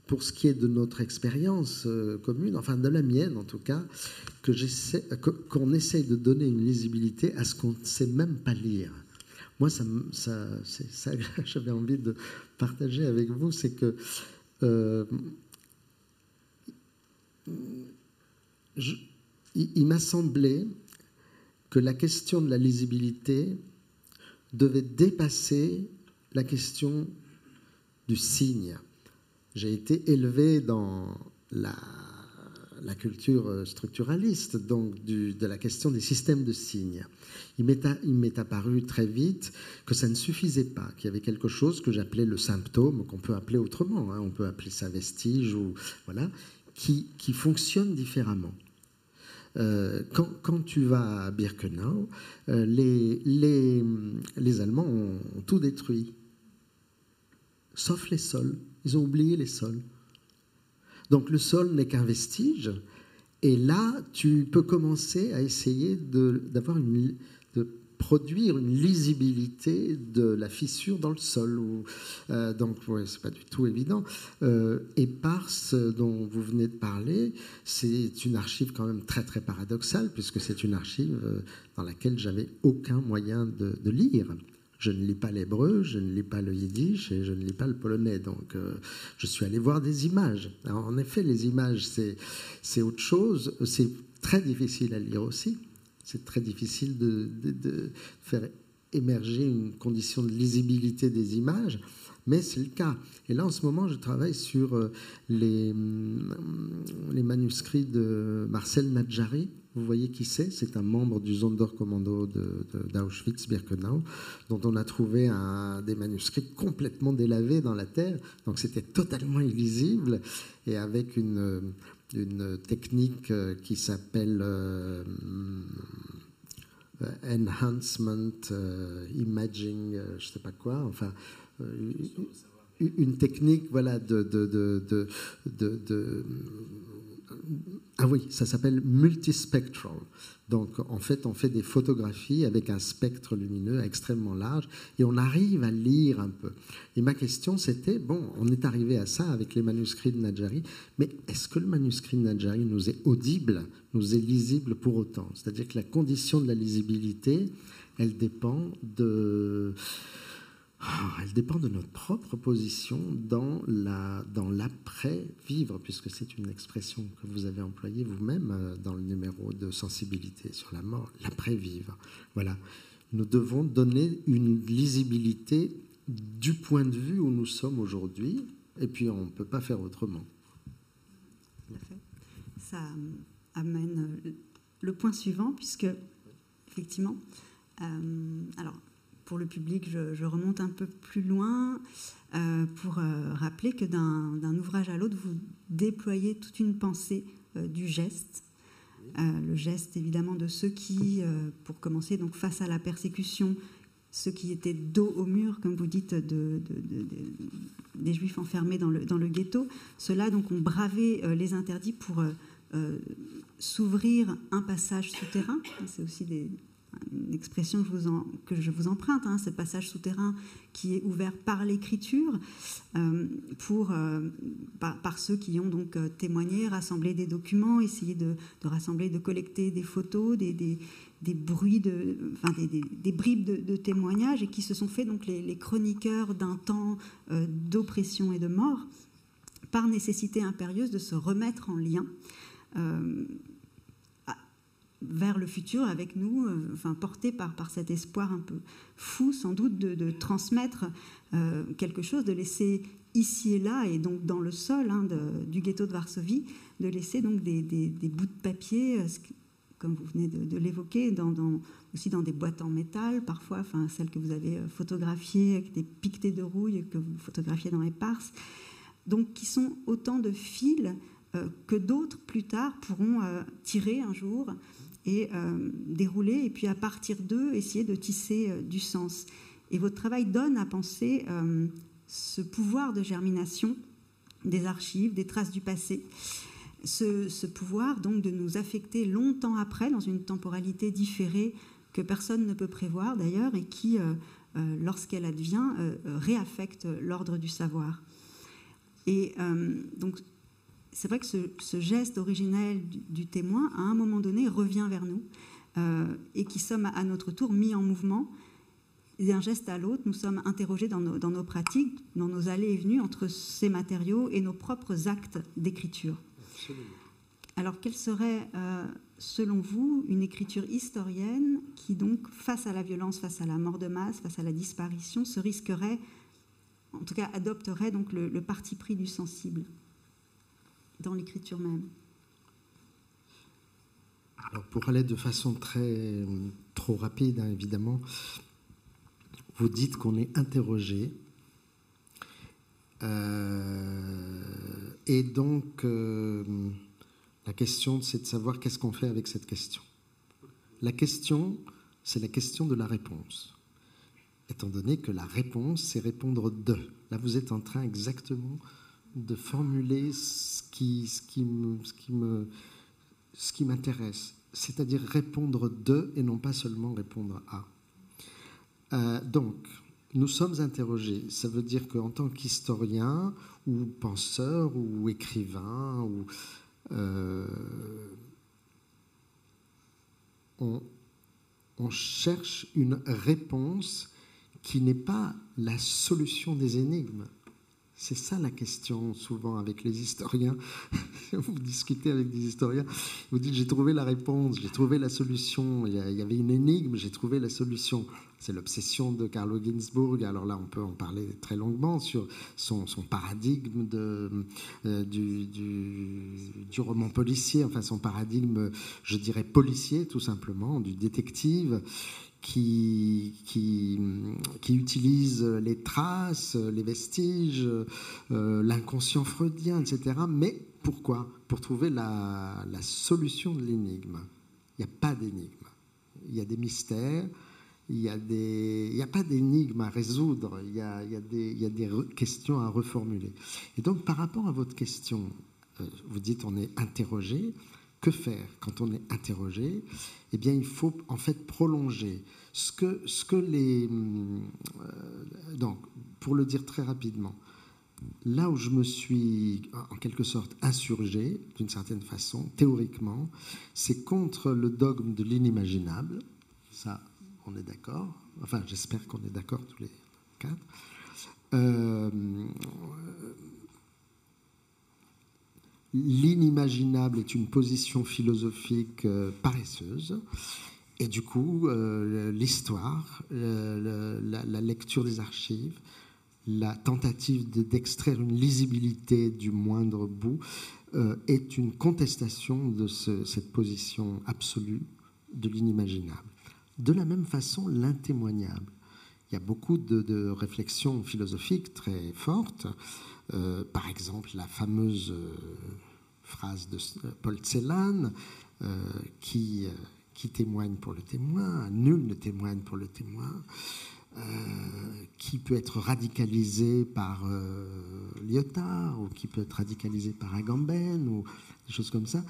pour ce qui est de notre expérience euh, commune, enfin de la mienne en tout cas, qu'on essaye de donner une lisibilité à ce qu'on ne sait même pas lire. Moi, ça, ça, ça [LAUGHS] j'avais envie de partager avec vous, c'est que euh, il m'a semblé que la question de la lisibilité devait dépasser la question du signe. J'ai été élevé dans la, culture structuraliste, donc de la question des systèmes de signes. Il m'est apparu très vite que ça ne suffisait pas, qu'il y avait quelque chose que j'appelais le symptôme, qu'on peut appeler autrement, hein. on peut appeler ça vestige, ou, voilà, qui, qui fonctionne différemment. Euh, quand, tu vas à Birkenau, euh, les, les, les, Allemands ont, tout détruit, sauf les sols. Ils ont oublié les sols. Donc le sol n'est qu'un vestige, et là, tu peux commencer à essayer une, produire une lisibilité de la fissure dans le sol. Euh, donc, ouais, c'est pas du tout évident. Euh, et par ce dont vous venez de parler, c'est une archive quand même très très paradoxale, puisque c'est une archive euh, dans laquelle j'avais aucun moyen de, lire. Je ne lis pas l'hébreu, je ne lis pas le yiddish et je ne lis pas le polonais. Donc, je suis allé voir des images. en effet, les images, c'est autre chose. C'est très difficile à lire aussi c'est très difficile de, faire émerger une condition de lisibilité des images, mais c'est le cas. Et là, en ce moment, je travaille sur euh, les, mm, les manuscrits de Marcel Nadjari. Vous voyez qui c'est? C'est un membre du Sonderkommando d'Auschwitz-Birkenau, dont on a trouvé un, des manuscrits complètement délavés dans la terre. Donc c'était totalement illisible et avec une technique euh, qui s'appelle euh, euh, enhancement, imaging, je ne sais pas quoi, enfin, une technique voilà, de ah oui, ça s'appelle multispectral. Donc en fait, on fait des photographies avec un spectre lumineux extrêmement large et on arrive à lire un peu. Et ma question c'était, bon, on est arrivé à ça avec les manuscrits de Nadjari, mais est-ce que le manuscrit de Nadjari nous est audible, nous est lisible pour autant? C'est-à-dire que la condition de la lisibilité, elle dépend de elle dépend de notre propre position dans la dans l'après-vivre, puisque c'est une expression que vous avez employée vous-même euh, dans le numéro de sensibilité sur la mort, l'après-vivre. Voilà. Nous devons donner une lisibilité du point de vue où nous sommes aujourd'hui, et puis on ne peut pas faire autrement. Ça amène euh, le point suivant, puisque effectivement, euh, alors pour le public, je, remonte un peu plus loin euh, pour euh, rappeler que d'un ouvrage à l'autre, vous déployez toute une pensée euh, du geste. le geste évidemment de ceux qui, pour commencer, donc face à la persécution, ceux qui étaient dos au mur, comme vous dites, de, des juifs enfermés dans le, dans le ghetto, ceux-là donc ont bravé les interdits pour s'ouvrir un passage souterrain. C'est aussi des, une expression que je vous, emprunte, hein, ce passage souterrain qui est ouvert par l'écriture euh, euh, par, ceux qui ont donc euh, témoigné, rassemblé des documents, essayé de, rassembler, de collecter des photos, des, bruits, de, des, bribes de, témoignages et qui se sont fait donc les chroniqueurs d'un temps d'oppression et de mort par nécessité impérieuse de se remettre en lien vers le futur avec nous, euh, enfin portés par, par cet espoir un peu fou sans doute de, transmettre euh, quelque chose, de laisser ici et là, et donc dans le sol hein, du ghetto de Varsovie, de laisser donc des, bouts de papier, comme vous venez de, l'évoquer, aussi dans des boîtes en métal, parfois, enfin celles que vous avez photographiées, avec des piquetés de rouille que vous photographiez dans les parses, donc qui sont autant de fils que d'autres plus tard pourront tirer un jour et euh, dérouler, et puis à partir d'eux, essayer de tisser euh, du sens. Et votre travail donne à penser euh, ce pouvoir de germination des archives, des traces du passé. Ce, pouvoir donc de nous affecter longtemps après, dans une temporalité différée que personne ne peut prévoir d'ailleurs, et qui, lorsqu'elle advient, réaffecte l'ordre du savoir. Et donc c'est vrai que ce, geste originel du, témoin, à un moment donné, revient vers nous euh, et qui sommes à notre tour mis en mouvement. D'un geste à l'autre, nous sommes interrogés dans nos, pratiques, dans nos allées et venues entre ces matériaux et nos propres actes d'écriture. Alors, quelle serait, euh, selon vous, une écriture historienne qui, donc, face à la violence, face à la mort de masse, face à la disparition, se risquerait, en tout cas, adopterait donc le parti pris du sensible? Dans l'écriture même Alors pour aller de façon très trop rapide, hein, évidemment, vous dites qu'on est interrogé. Euh, et donc, euh, la question, c'est de savoir qu'est-ce qu'on fait avec cette question. La question, c'est la question de la réponse. Étant donné que la réponse, c'est répondre de. Là, vous êtes en train exactement de formuler ce qui, ce qui ce qui me, ce qui m'intéresse, c'est-à-dire répondre de et non pas seulement répondre à. Euh, donc, nous sommes interrogés. Ça veut dire qu'en tant qu'historien ou penseur ou écrivain, ou, euh, on, on cherche une réponse qui n'est pas la solution des énigmes. C'est ça la question souvent avec les historiens. [LAUGHS] vous discutez avec des historiens, vous dites j'ai trouvé la réponse, j'ai trouvé la solution. Il y avait une énigme, j'ai trouvé la solution. C'est l'obsession de Carlo Ginzburg. Alors là, on peut en parler très longuement sur son, paradigme euh, du, du, roman policier, enfin son paradigme, je dirais, policier tout simplement, du détective qui, qui, qui, utilise les traces, les vestiges, euh, l'inconscient freudien, etc. Mais pourquoi? Pour trouver la, la solution de l'énigme. Il n'y a pas d'énigme. Il y a des mystères, il n'y a, a, pas d'énigme à résoudre, il y a, y a, des, il y a des questions à reformuler. Et donc par rapport à votre question, euh, vous dites on est interrogé, que faire quand on est interrogé? Eh bien, il faut en fait prolonger ce que, ce que les... Euh, donc, pour le dire très rapidement, là où je me suis en quelque sorte insurgé, d'une certaine façon, théoriquement, c'est contre le dogme de l'inimaginable. Ça, on est d'accord. Enfin, j'espère qu'on est d'accord tous les quatre. Euh, l'inimaginable est une position philosophique euh, paresseuse. Et du coup, euh, l'histoire, la, lecture des archives, la tentative d'extraire une lisibilité du moindre bout euh, est une contestation de cette position absolue de l'inimaginable. De la même façon, l'intémoignable. Il y a beaucoup de, réflexions philosophiques très fortes. Euh, par exemple, la fameuse phrase de Paul Celan qui témoigne pour le témoin, nul ne témoigne pour le témoin, euh, qui peut être radicalisé par euh, Lyotard, ou qui peut être radicalisé par Agamben, ou des choses comme ça,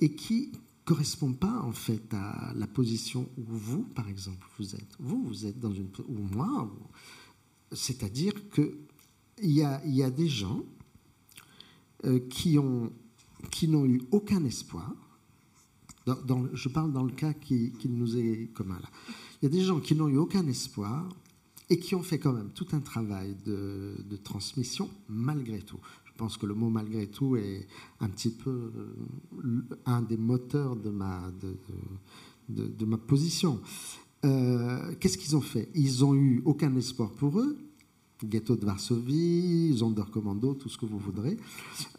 et qui correspond pas en fait à la position où vous, par exemple, vous êtes. Vous, vous êtes dans une... ou moi, c'est-à-dire que il y a, des gens euh, qui ont qui n'ont eu aucun espoir, je parle dans le cas qui, nous est commun là. Il y a des gens qui n'ont eu aucun espoir et qui ont fait quand même tout un travail de, transmission malgré tout. Je pense que le mot malgré tout est un petit peu un des moteurs de ma, de, ma position. Qu'est-ce qu'ils ont fait? Ils n'ont eu aucun espoir pour eux ghetto de Varsovie, Sonderkommando, tout ce que vous voudrez.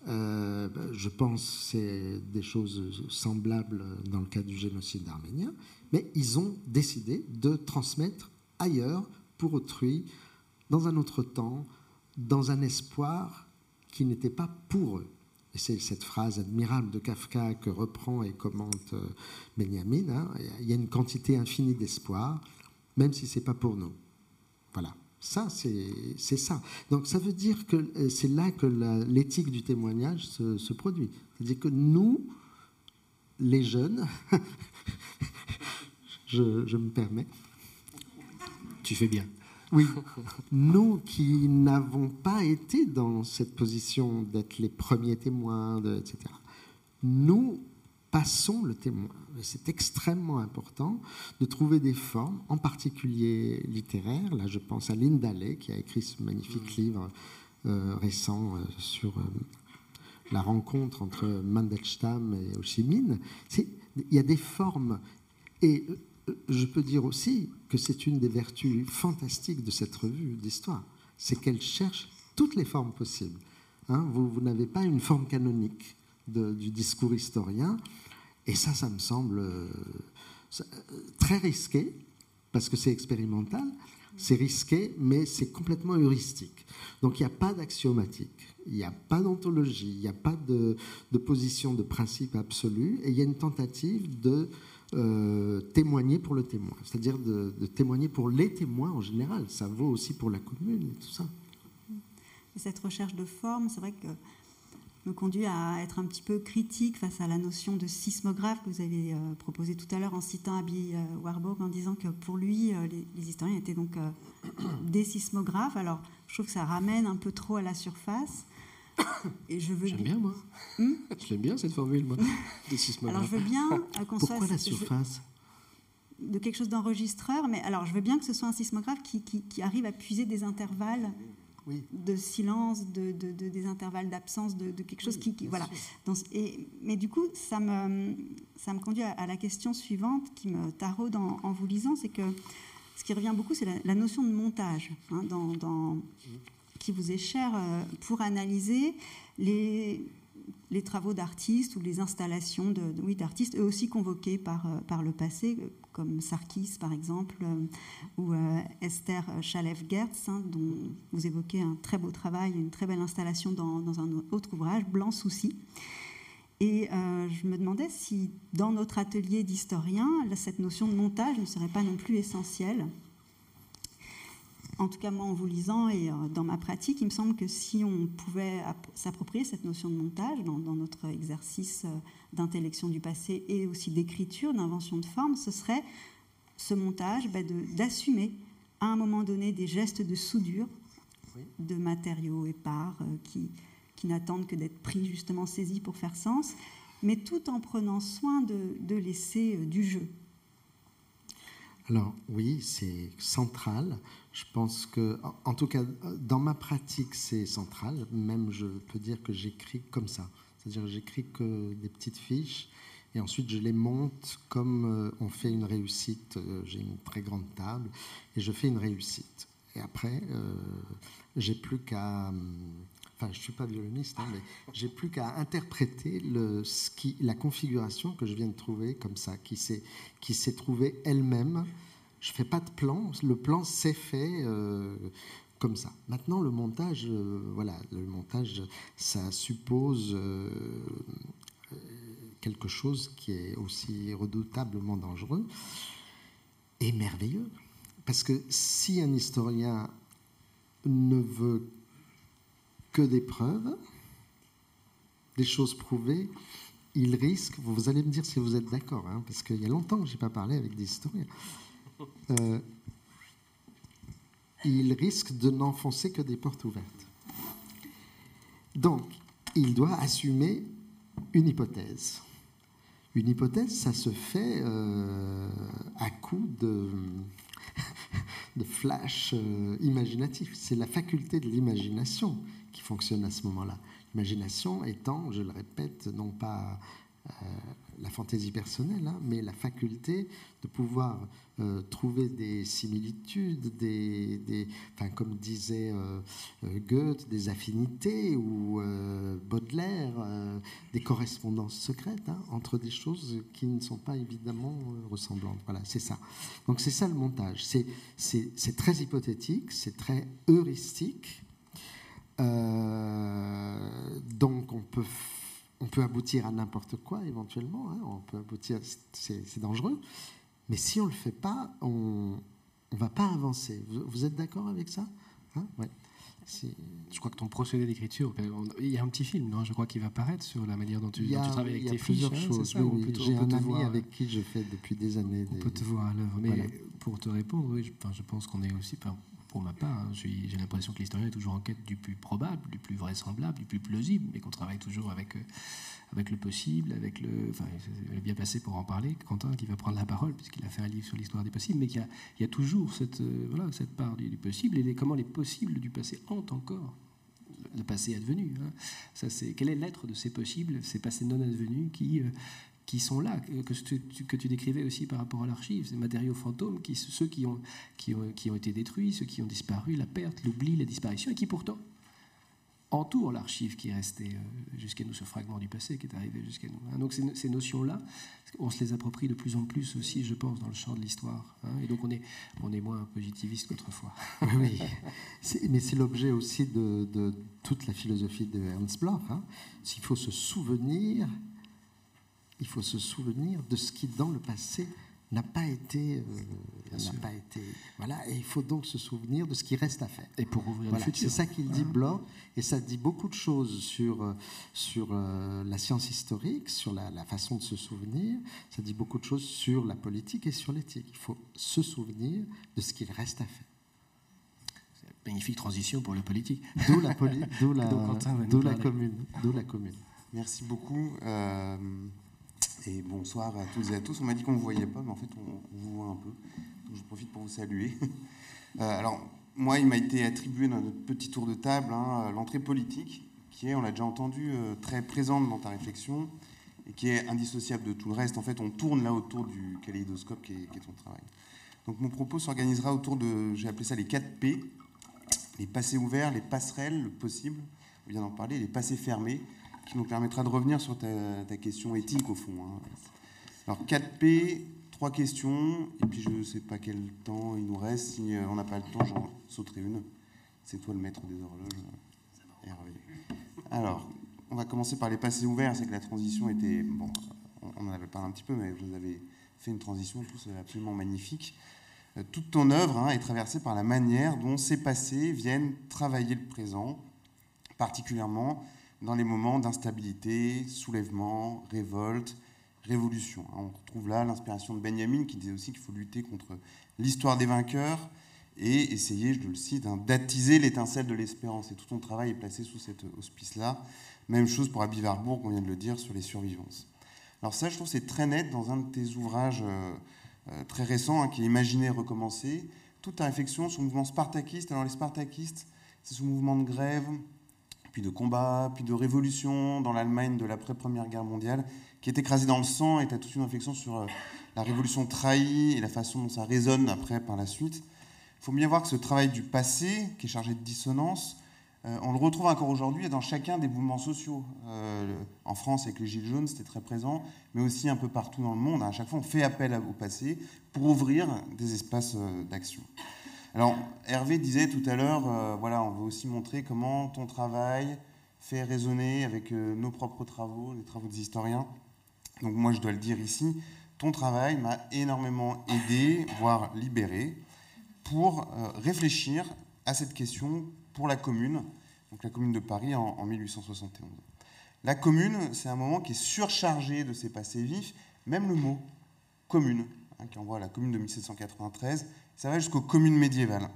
Euh, je pense que c'est des choses semblables dans le cas du génocide arménien, mais ils ont décidé de transmettre ailleurs, pour autrui, dans un autre temps, dans un espoir qui n'était pas pour eux. Et c'est cette phrase admirable de Kafka que reprend et commente euh, Benjamin. Hein. Il y a une quantité infinie d'espoir, même si ce n'est pas pour nous. Voilà. Ça, c'est ça. Donc ça veut dire que euh, c'est là que l'éthique du témoignage se, produit. C'est-à-dire que nous, les jeunes, [LAUGHS] je, me permets. Tu fais bien. Oui, nous qui n'avons pas été dans cette position d'être les premiers témoins, etc., nous passons le témoin. C'est extrêmement important de trouver des formes, en particulier littéraires. Là, je pense à Linda Lay, qui a écrit ce magnifique mm. livre euh, récent euh, sur euh, la rencontre entre Mandelstam et Ho Chi Minh. Il y a des formes. Et je peux dire aussi que c'est une des vertus fantastiques de cette revue d'histoire. C'est qu'elle cherche toutes les formes possibles. Hein. vous, vous n'avez pas une forme canonique du discours historien. Et ça, ça me semble euh, très risqué, parce que c'est expérimental, c'est risqué, mais c'est complètement heuristique. Donc il n'y a pas d'axiomatique, il n'y a pas d'ontologie, il n'y a pas de, position de principe absolu, et il y a une tentative de euh, témoigner pour le témoin, c'est-à-dire de, de, témoigner pour les témoins en général. Ça vaut aussi pour la commune et tout ça. Cette recherche de forme, c'est vrai que me conduit à être un petit peu critique face à la notion de sismographe que vous avez euh, proposé tout à l'heure en citant Abby euh, Warburg en disant que pour lui, euh, les, historiens étaient donc [COUGHS] des sismographes. Alors, je trouve que ça ramène un peu trop à la surface. Et je veux J'aime bien, moi. Hmm je l'aime bien, cette formule, moi, des [LAUGHS] sismographes. Alors, je veux bien qu'on soit... Pourquoi la surface? De quelque chose d'enregistreur, mais alors je veux bien que ce soit un sismographe qui, qui arrive à puiser des intervalles de silence, de, des intervalles d'absence, de, quelque chose qui, voilà. et, mais du coup, ça me, ça me conduit à, la question suivante qui me taraude en, vous lisant, c'est que ce qui revient beaucoup, c'est la, notion de montage, hein, dans, qui vous est chère euh, pour analyser les, les travaux d'artistes ou les installations de, oui, d'artistes, eux aussi convoqués par, euh, par le passé, comme Sarkis par exemple, euh, ou euh, Esther Chalev-Gertz, hein, dont vous évoquez un très beau travail, une très belle installation dans, dans un autre ouvrage, Blanc Souci. Et je me demandais si dans notre atelier d'historien, cette notion de montage ne serait pas non plus essentielle en tout cas moi en vous lisant et euh, dans ma pratique, il me semble que si on pouvait s'approprier cette notion de montage dans, notre exercice euh, d'intellection du passé et aussi d'écriture, d'invention de forme, ce serait ce montage bah, d'assumer à un moment donné des gestes de soudure de matériaux épars euh, qui, qui n'attendent que d'être pris, justement saisis pour faire sens, mais tout en prenant soin de, de laisser du jeu. Alors oui, c'est central. Je pense que, en tout cas, dans ma pratique, c'est central. Même, je peux dire que j'écris comme ça. C'est-à-dire, j'écris que des petites fiches et ensuite je les monte comme euh, on fait une réussite. Euh, j'ai une très grande table et je fais une réussite. Et après, euh, j'ai plus qu'à. Enfin, je suis pas violoniste, hein, mais j'ai plus qu'à interpréter la configuration que je viens de trouver comme ça, qui s'est trouvée elle-même je fais pas de plan. Le plan s'est fait euh, comme ça. Maintenant, le montage, euh, voilà, le montage, ça suppose euh, quelque chose qui est aussi redoutablement dangereux et merveilleux. Parce que si un historien ne veut que des preuves, des choses prouvées, il risque, vous allez me dire si vous êtes d'accord, hein, parce qu'il y a longtemps que je n'ai pas parlé avec des historiens, euh, il risque de n'enfoncer que des portes ouvertes. Donc, il doit assumer une hypothèse. Une hypothèse, ça se fait euh, à coup [LAUGHS] de, flash euh, imaginatif. C'est la faculté de l'imagination qui fonctionne à ce moment-là. Imagination étant, je le répète, non pas euh, la fantaisie personnelle, hein, mais la faculté de pouvoir euh, trouver des similitudes, des, enfin, comme disait euh, Goethe, des affinités ou Baudelaire, des correspondances secrètes hein, entre des choses qui ne sont pas évidemment ressemblantes. Voilà, c'est ça. Donc c'est ça le montage. C'est très hypothétique, c'est très heuristique. Donc on peut on peut aboutir à n'importe quoi éventuellement, hein. on peut aboutir, c'est dangereux, mais si on ne le fait pas, on ne va pas avancer. Vous, êtes d'accord avec ça hein? Ouais. Je crois que ton procédé d'écriture, il y a un petit film, non? Je crois qu'il va paraître sur la manière dont tu, travailles avec tes fiches. Il y a plusieurs choses. J'ai un ami avec qui je fais depuis des années. On peut te voir à l'œuvre. Mais pour te répondre, oui, je, je pense qu'on est aussi, pour ma part, hein, j'ai l'impression que l'historien est toujours en quête du plus probable, du plus vraisemblable, du plus plausible, mais qu'on travaille toujours avec, euh, avec le possible, avec le. Enfin, il est bien passé pour en parler, Quentin, qui va prendre la parole, puisqu'il a fait un livre sur l'histoire des possibles, mais il y a, toujours cette, euh, voilà, cette part du, possible et comment les possibles du passé hantent encore le passé advenu. Hein. Ça, c'est quel est l'être de ces possibles, ces passés non advenus qui, euh, qui sont là, que tu, que tu décrivais aussi par rapport à l'archive, ces matériaux fantômes, qui, ceux qui ont, qui, ont, qui ont été détruits, ceux qui ont disparu, la perte, l'oubli, la disparition, et qui pourtant entourent l'archive qui est restée euh, jusqu'à nous, ce fragment du passé qui est arrivé jusqu'à nous. Hein. Donc ces, ces notions-là, on se les approprie de plus en plus aussi, je pense, dans le champ de l'histoire. Hein. Et donc on est, on est moins positiviste qu'autrefois. [LAUGHS] oui, mais c'est l'objet aussi de, de, toute la philosophie de Ernst Bloch. Hein. S'il faut se souvenir il faut se souvenir de ce qui, dans le passé, n'a pas été, euh, n'a pas été, voilà, et il faut donc se souvenir de ce qui reste à faire. Et pour ouvrir le futur. C'est ça qu'il dit Bloch, et ça dit beaucoup de choses sur euh, sur euh, la science historique, sur la, façon de se souvenir. Ça dit beaucoup de choses sur la politique et sur l'éthique. Il faut se souvenir de ce qu'il reste à faire. Magnifique transition pour le politique. D'où la, d'où [LAUGHS] la, la commune, d'où la commune. Merci beaucoup. Et bonsoir à toutes et à tous. On m'a dit qu'on ne vous voyait pas, mais en fait, on, vous voit un peu. Donc, je profite pour vous saluer. [LAUGHS] Euh, alors, moi, il m'a été attribué dans notre petit tour de table hein, l'entrée politique, qui est, on l'a déjà entendu, euh, très présente dans ta réflexion et qui est indissociable de tout le reste. En fait, on tourne là autour du kaléidoscope qui est, qui est ton travail. Donc, mon propos s'organisera autour de, j'ai appelé ça les 4 P les passés ouverts, les passerelles, le possible, on vient d'en parler, les passés fermés, qui nous permettra de revenir sur ta, question éthique au fond. Hein. Alors 4P, trois questions, et puis je ne sais pas quel temps il nous reste. Si euh, on n'a pas le temps, j'en sauterai une. C'est toi le maître des horloges, Hervé. Alors, on va commencer par les passés ouverts. C'est que la transition était. Bon, on en avait parlé un petit peu, mais vous avez fait une transition tous absolument magnifique. Euh, toute ton œuvre hein, est traversée par la manière dont ces passés viennent travailler le présent, particulièrement dans les moments d'instabilité, soulèvement, révolte, révolution. On retrouve là l'inspiration de Benjamin qui disait aussi qu'il faut lutter contre l'histoire des vainqueurs et essayer, je le cite, hein, d'attiser l'étincelle de l'espérance. Et tout ton travail est placé sous cet auspice-là. Même chose pour Abby Warburg, on vient de le dire, sur les survivances. Alors ça, je trouve, c'est très net dans un de tes ouvrages euh, euh, très récents, hein, qui est Imaginer recommencer. Toute ta réflexion sur le mouvement spartakiste. Alors les spartakistes, c'est ce mouvement de grève, puis de combat, puis de révolution dans l'Allemagne de l'après-première guerre mondiale, qui est écrasée dans le sang et tu as toute une réflexion sur euh, la révolution trahie et la façon dont ça résonne après par la suite. Il faut bien voir que ce travail du passé, qui est chargé de dissonance, euh, on le retrouve encore aujourd'hui dans chacun des mouvements sociaux. Euh, en France, avec les Gilets jaunes, c'était très présent, mais aussi un peu partout dans le monde. À chaque fois, on fait appel au passé pour ouvrir des espaces d'action. Alors, Hervé disait tout à l'heure, euh, voilà, on veut aussi montrer comment ton travail fait résonner avec euh, nos propres travaux, les travaux des historiens. Donc moi, je dois le dire ici, ton travail m'a énormément aidé, voire libéré, pour euh, réfléchir à cette question pour la commune, donc la commune de Paris en, en 1871. La commune, c'est un moment qui est surchargé de ses passés vifs, même le mot commune, hein, qui envoie la commune de 1793, ça va jusqu'aux communes médiévales.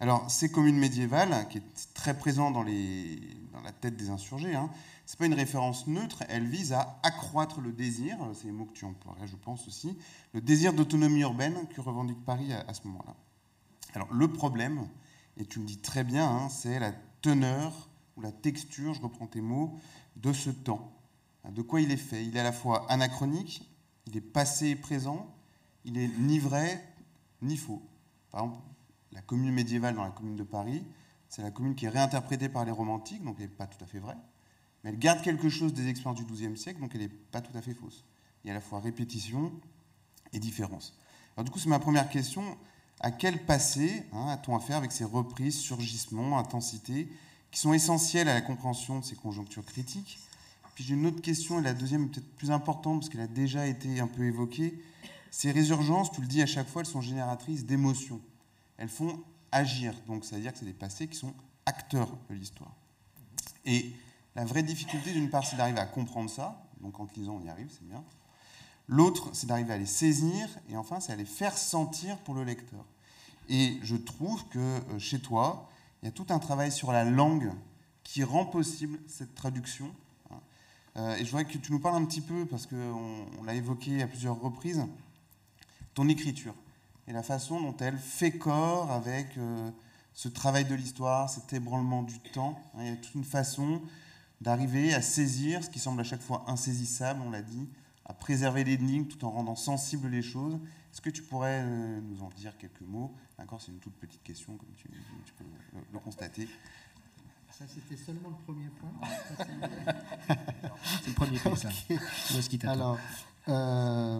Alors, ces communes médiévales, qui est très présent dans, la tête des insurgés, hein, ce n'est pas une référence neutre, elle vise à accroître le désir, c'est les mots que tu emploierais, je pense aussi, le désir d'autonomie urbaine que revendique Paris à, ce moment-là. Alors, le problème, et tu le dis très bien, hein, c'est la teneur ou la texture, je reprends tes mots, de ce temps. De quoi il est fait? Il est à la fois anachronique, il est passé et présent, il est ni vrai ni faux. Par exemple, la commune médiévale dans la commune de Paris, c'est la commune qui est réinterprétée par les romantiques, donc elle n'est pas tout à fait vraie, mais elle garde quelque chose des expériences du XIIe siècle, donc elle n'est pas tout à fait fausse. Il y a à la fois répétition et différence. Alors du coup, c'est ma première question. À quel passé hein, a-t-on affaire avec ces reprises, surgissements, intensités, qui sont essentielles à la compréhension de ces conjonctures critiques? Puis j'ai une autre question, et la deuxième peut-être plus importante, parce qu'elle a déjà été un peu évoquée. Ces résurgences, tu le dis à chaque fois, elles sont génératrices d'émotions. Elles font agir, donc c'est-à-dire que c'est des passés qui sont acteurs de l'histoire. Et la vraie difficulté, d'une part, c'est d'arriver à comprendre ça, donc en lisant, on y arrive, c'est bien. L'autre, c'est d'arriver à les saisir, et enfin, c'est à les faire sentir pour le lecteur. Et je trouve que euh, chez toi, il y a tout un travail sur la langue qui rend possible cette traduction. Hein. Euh, et je voudrais que tu nous parles un petit peu, parce qu'on on, l'a évoqué à plusieurs reprises, ton écriture et la façon dont elle fait corps avec euh, ce travail de l'histoire, cet ébranlement du temps. Il y a toute une façon d'arriver à saisir ce qui semble à chaque fois insaisissable, on l'a dit, à préserver l'énigme tout en rendant sensibles les choses. Est-ce que tu pourrais euh, nous en dire quelques mots? D'accord, c'est une toute petite question, comme tu, peux le, constater. Ça, c'était seulement le premier point. [LAUGHS] c'est le premier point, ça. Alors, euh,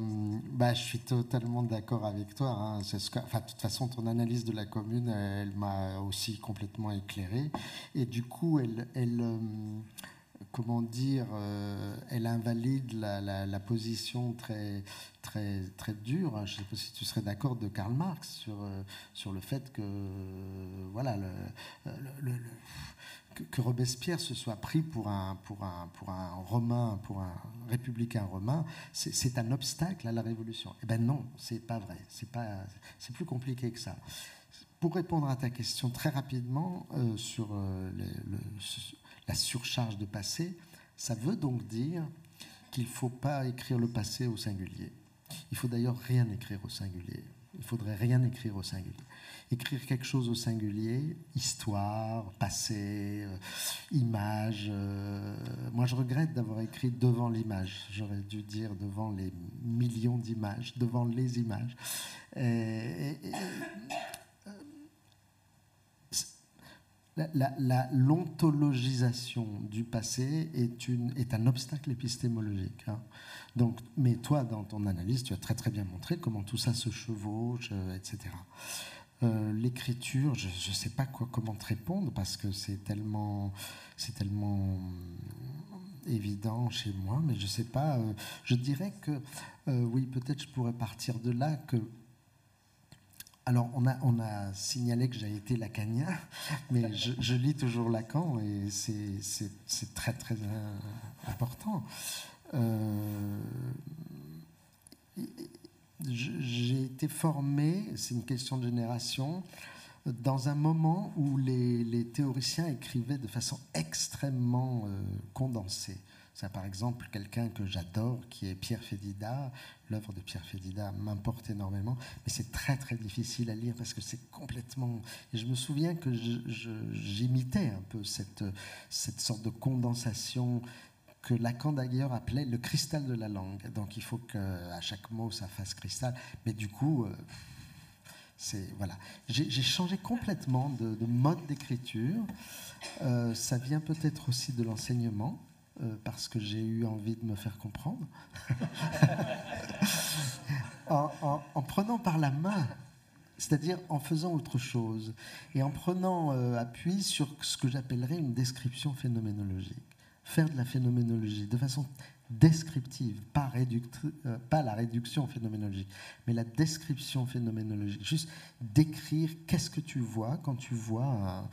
bah, je suis totalement d'accord avec toi. Hein. De toute façon, ton analyse de la commune, elle, m'a aussi complètement éclairé. Et du coup, elle, euh, comment dire, euh, elle invalide la, position très, très, très dure, je ne sais pas si tu serais d'accord, de Karl Marx sur, sur le fait que, voilà, que, Robespierre se soit pris pour un, pour un, pour un romain, pour un républicain romain, c'est un obstacle à la révolution. Eh ben non, c'est pas vrai. C'est plus compliqué que ça. Pour répondre à ta question très rapidement euh, sur le, la surcharge de passé, ça veut donc dire qu'il ne faut pas écrire le passé au singulier. Il faut d'ailleurs rien écrire au singulier. Il faudrait rien écrire au singulier. Écrire quelque chose au singulier, histoire, passé, euh, image. Euh, moi, je regrette d'avoir écrit devant l'image. J'aurais dû dire devant les millions d'images, devant les images. l'ontologisation du passé est, une, est un obstacle épistémologique. Hein. Donc, mais toi, dans ton analyse, tu as très très bien montré comment tout ça se chevauche, euh, etc. Euh, l'écriture, je ne sais pas comment te répondre parce que c'est tellement, c'est tellement évident chez moi, mais je ne sais pas. Euh, je dirais que oui, peut-être je pourrais partir de là que alors, on a, on a signalé que j'ai été lacanien, [LAUGHS] mais je, lis toujours Lacan et c'est très très euh, important. J'ai été formé, c'est une question de génération, dans un moment où les, théoriciens écrivaient de façon extrêmement euh, condensée. C'est par exemple quelqu'un que j'adore, qui est Pierre Fédida. L'œuvre de Pierre Fédida m'importe énormément, mais c'est très très difficile à lire parce que c'est complètement. Et je me souviens que j'imitais un peu cette, cette sorte de condensation que Lacan d'ailleurs appelait le cristal de la langue. Donc il faut qu'à chaque mot ça fasse cristal. Mais du coup, euh, c'est voilà. J'ai changé complètement de, mode d'écriture. Euh, ça vient peut-être aussi de l'enseignement. Euh, parce que j'ai eu envie de me faire comprendre, [LAUGHS] en, prenant par la main, c'est-à-dire en faisant autre chose, et en prenant appui sur ce que j'appellerais une description phénoménologique. Faire de la phénoménologie de façon descriptive, pas, euh, pas la réduction phénoménologique, mais la description phénoménologique. Juste décrire qu'est-ce que tu vois quand tu vois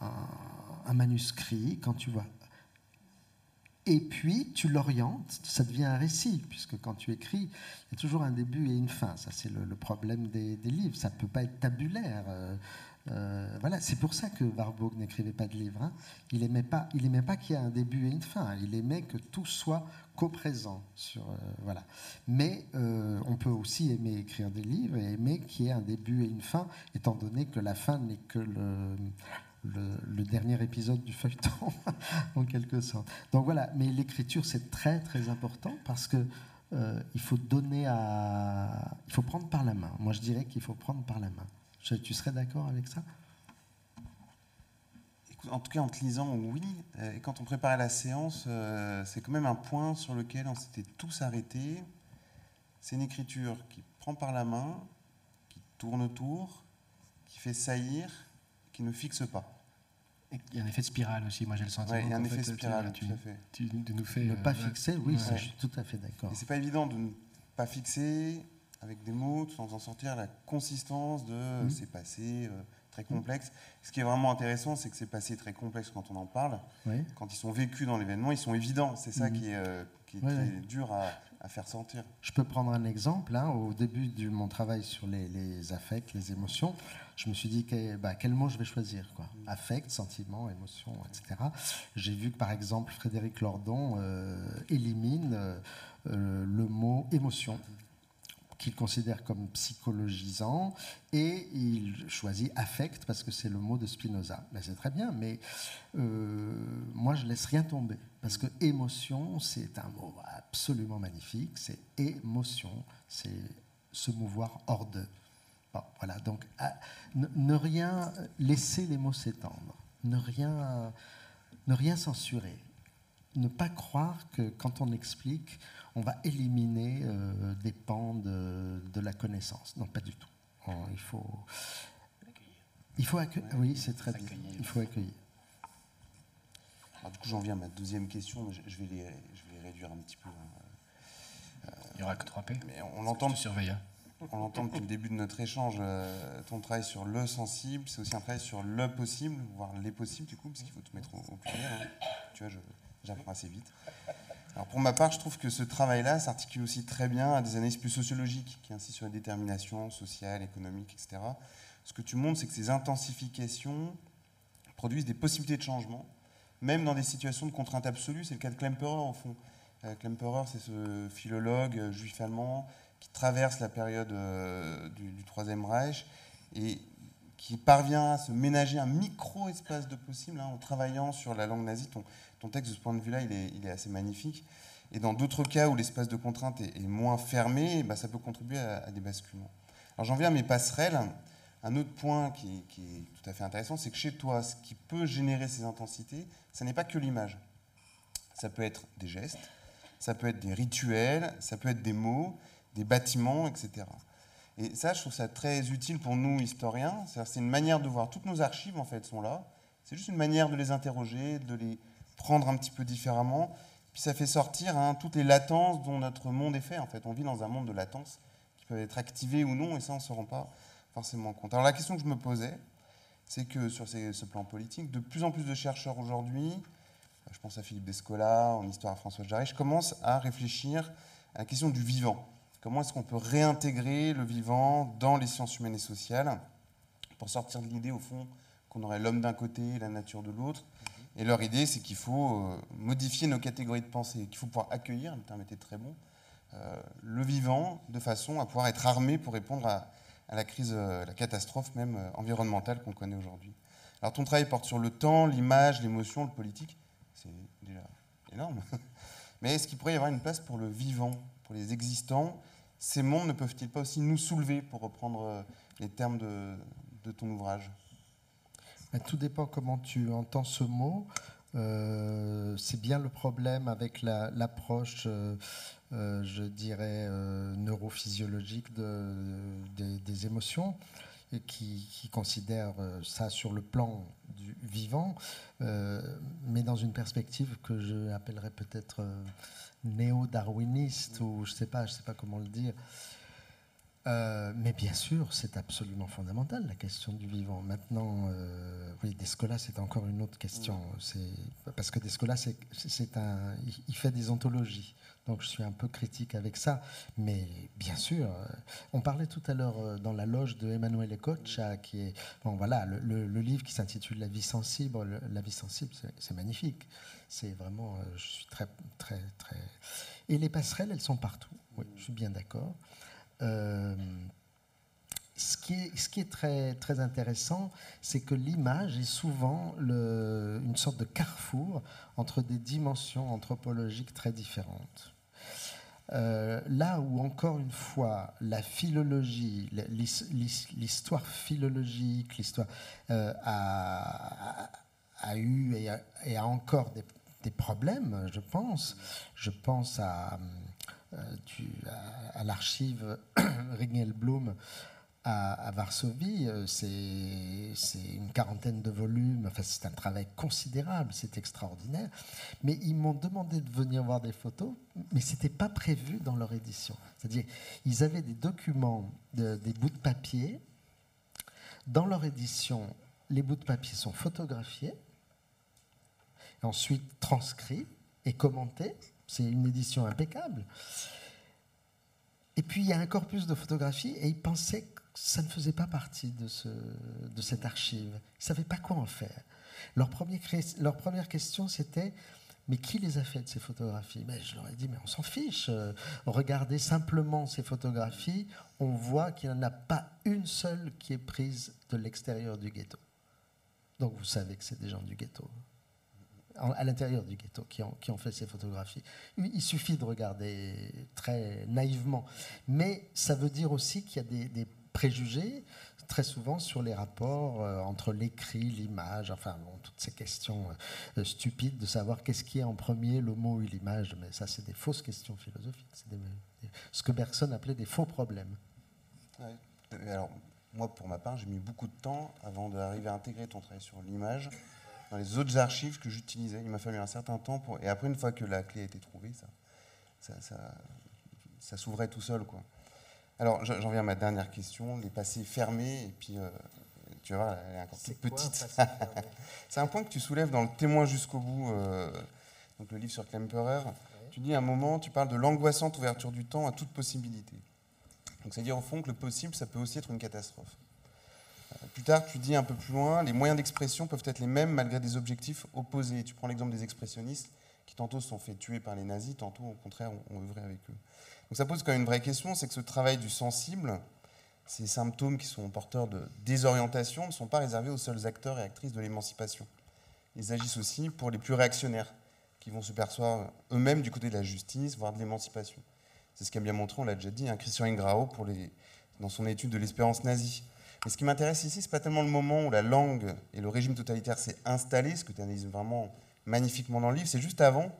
un manuscrit, quand tu vois et puis tu l'orientes, ça devient un récit, puisque quand tu écris, il y a toujours un début et une fin. Ça, c'est le, problème des, livres. Ça ne peut pas être tabulaire. Euh, euh, voilà, c'est pour ça que Warburg n'écrivait pas de livres. Hein. Il n'aimait pas, il aimait pas qu'il y ait un début et une fin. Il aimait que tout soit co-présent. Euh, voilà. Mais on peut aussi aimer écrire des livres et aimer qu'il y ait un début et une fin, étant donné que la fin n'est que le dernier épisode du feuilleton, [LAUGHS] en quelque sorte. Donc voilà, mais l'écriture, c'est très très important parce que euh, il faut donner à. Il faut prendre par la main. Moi, je dirais qu'il faut prendre par la main. Tu serais d'accord avec ça en tout cas, en te lisant, oui. Et quand on préparait la séance, euh, c'est quand même un point sur lequel on s'était tous arrêtés. C'est une écriture qui prend par la main, qui tourne autour, qui fait saillir, qui ne fixe pas. il y a un effet de spirale aussi, moi j'ai le sentiment. il y a un effet de spirale, tout à fait. Tu, nous fais, ne pas euh, fixer, oui, je suis tout à fait d'accord. Et c'est pas évident de ne pas fixer avec des mots, sans en sortir la consistance de mmh. c'est passé, euh, très complexe. Ce qui est vraiment intéressant, c'est que ces passés très complexes quand on en parle, quand ils sont vécus dans l'événement, ils sont évidents. C'est ça mhm. qui est, euh, très dur à, faire sentir. Je peux prendre un exemple. Hein. Au début de mon travail sur les, affects, les émotions, je me suis dit bah, quel mot je vais choisir. Quoi. Mhm. Affect, sentiment, émotion, etc. J'ai vu que par exemple Frédéric Lordon euh, élimine euh, le mot émotion qu'il considère comme psychologisant, et il choisit affect parce que c'est le mot de Spinoza. Mais c'est très bien, mais euh, moi je laisse rien tomber, parce que émotion, c'est un mot absolument magnifique, c'est émotion, c'est se mouvoir hors de. Voilà, donc ne, rien laisser les mots s'étendre, ne rien, ne rien censurer, ne pas croire que quand on explique, on va éliminer euh, des pans de, la connaissance. Non, pas du tout. il faut, il faut accueillir. Oui, c'est très bien. Il faut accueillir. du coup, j'en viens à ma deuxième question. Je, vais, les, je vais réduire un petit peu. Hein. il n'y aura que 3 P. Mais on l'entend. Hein. On l'entend depuis le début de notre échange. Euh, ton travail sur le sensible, c'est aussi un travail sur le possible, voire les possibles, du coup, parce qu'il faut tout mettre au, pluriel. Hein. Tu vois, j'apprends assez vite. Alors pour ma part, je trouve que ce travail-là s'articule aussi très bien à des analyses plus sociologiques, qui insistent sur la détermination sociale, économique, etc. Ce que tu montres, c'est que ces intensifications produisent des possibilités de changement, même dans des situations de contrainte absolue. C'est le cas de Klemperer, au fond. Euh, Klemperer, c'est ce philologue euh, juif allemand qui traverse la période euh, du, Troisième Reich et qui parvient à se ménager un micro-espace de possible hein, en travaillant sur la langue nazie. Texte, de ce point de vue-là, il est, assez magnifique. Et dans d'autres cas où l'espace de contrainte est, moins fermé, bah, ça peut contribuer à, des basculements. Alors j'en viens à mes passerelles. Un autre point qui, est tout à fait intéressant, c'est que chez toi, ce qui peut générer ces intensités, ce n'est pas que l'image. Ça peut être des gestes, ça peut être des rituels, ça peut être des mots, des bâtiments, etc. Et ça, je trouve ça très utile pour nous, historiens. C'est une manière de voir. Toutes nos archives, en fait, sont là. C'est juste une manière de les interroger, de les prendre un petit peu différemment. Puis ça fait sortir hein, toutes les latences dont notre monde est fait. En fait, on vit dans un monde de latences qui peuvent être activées ou non, et ça, on ne se rend pas forcément compte. Alors la question que je me posais, c'est que sur ce plan politique, de plus en plus de chercheurs aujourd'hui, je pense à Philippe Descola, en histoire à François Jarry, je commence à réfléchir à la question du vivant. Comment est-ce qu'on peut réintégrer le vivant dans les sciences humaines et sociales pour sortir de l'idée, au fond, qu'on aurait l'homme d'un côté et la nature de l'autre, et leur idée, c'est qu'il faut euh, modifier nos catégories de pensée, qu'il faut pouvoir accueillir, le terme était très bon, euh, le vivant de façon à pouvoir être armé pour répondre à, la crise, euh, la catastrophe même environnementale qu'on connaît aujourd'hui. Alors ton travail porte sur le temps, l'image, l'émotion, le politique, c'est déjà énorme. [LAUGHS] Mais est-ce qu'il pourrait y avoir une place pour le vivant, pour les existants? Ces mondes ne peuvent-ils pas aussi nous soulever, pour reprendre les termes de ton ouvrage? Tout dépend comment tu entends ce mot. Euh, c'est bien le problème avec l'approche, euh, euh, je dirais, neurophysiologique des émotions, et qui, considère ça sur le plan du vivant, mais dans une perspective que je appellerais peut-être néo-darwiniste, ou je ne sais, pas, je sais pas comment le dire. Euh, mais bien sûr, c'est absolument fondamental, la question du vivant. Maintenant, euh, oui, Descola, c'est encore une autre question. C'est, parce que Descola, c'est, un, il fait des ontologies. Donc je suis un peu critique avec ça. Mais bien sûr, euh, on parlait tout à l'heure dans la loge de Emmanuel Ecocha, qui est, bon voilà, le, livre qui s'intitule La vie sensible. La vie sensible, c'est, magnifique. C'est vraiment, je suis très, très, très. Et les passerelles, elles sont partout. Oui, je suis bien d'accord. Euh, ce qui est, très, intéressant, c'est que l'image est souvent une sorte de carrefour entre des dimensions anthropologiques très différentes. Euh, là où, encore une fois, la philologie, l'histoire philologique, l'histoire euh, a, eu et a, encore des, problèmes, je pense. Je pense à, euh, à, à l'archive [CLEARS THROAT] Ringelblum à, Varsovie, euh, c'est une quarantaine de volumes, enfin, c'est un travail considérable, c'est extraordinaire. Mais ils m'ont demandé de venir voir des photos, mais ce n'était pas prévu dans leur édition. C'est-à-dire, ils avaient des documents, des bouts de papier. Dans leur édition, les bouts de papier sont photographiés, ensuite transcrits et commentés. C'est une édition impeccable. Et puis il y a un corpus de photographies et ils pensaient ça ne faisait pas partie de, ce, de cette archive. Ils ne savaient pas quoi en faire. Leur, leur première question, c'était mais qui les a faites ces photographies? Mais Je leur ai dit, mais on s'en fiche. regardez simplement ces photographies, on voit qu'il n'y en a pas une seule qui est prise de l'extérieur du ghetto. Donc vous savez que c'est des gens du ghetto, à l'intérieur du ghetto, qui ont, fait ces photographies. Il suffit de regarder très naïvement. Mais ça veut dire aussi qu'il y a des, des préjugés très souvent sur les rapports euh, entre l'écrit, l'image, enfin toutes ces questions euh, stupides de savoir qu'est-ce qui est en premier, le mot ou l'image. Mais ça, c'est des fausses questions philosophiques. C'est ce que Bergson appelait des faux problèmes. Alors, moi, pour ma part, j'ai mis beaucoup de temps avant d'arriver à intégrer ton travail sur l'image dans les autres archives que j'utilisais. Il m'a fallu un certain temps pour. Et après, une fois que la clé a été trouvée, ça, ça, ça, ça s'ouvrait tout seul, quoi. Alors, j'en viens à ma dernière question, les passés fermés, et puis, euh, tu vois, elle est encore toute petite. [LAUGHS] C'est un point que tu soulèves dans le témoin jusqu'au bout, euh, donc le livre sur Klemperer. Tu dis à un moment, tu parles de l'angoissante ouverture du temps à toute possibilité. Donc, c'est-à-dire, au fond, que le possible, ça peut aussi être une catastrophe. Plus tard, tu dis un peu plus loin, les moyens d'expression peuvent être les mêmes malgré des objectifs opposés. Tu prends l'exemple des expressionnistes qui tantôt se sont fait tuer par les nazis, tantôt au contraire ont œuvré avec eux. Donc ça pose quand même une vraie question, c'est que ce travail du sensible, ces symptômes qui sont porteurs de désorientation ne sont pas réservés aux seuls acteurs et actrices de l'émancipation. Ils agissent aussi pour les plus réactionnaires, qui vont se percevoir eux-mêmes du côté de la justice, voire de l'émancipation. C'est ce qu'a bien montré, on l'a déjà dit, hein, Christian Ingrao dans son étude de l'espérance nazie. Mais ce qui m'intéresse ici, ce n'est pas tellement le moment où la langue et le régime totalitaire s'est installé, ce que tu analyses vraiment magnifiquement dans le livre, c'est juste avant,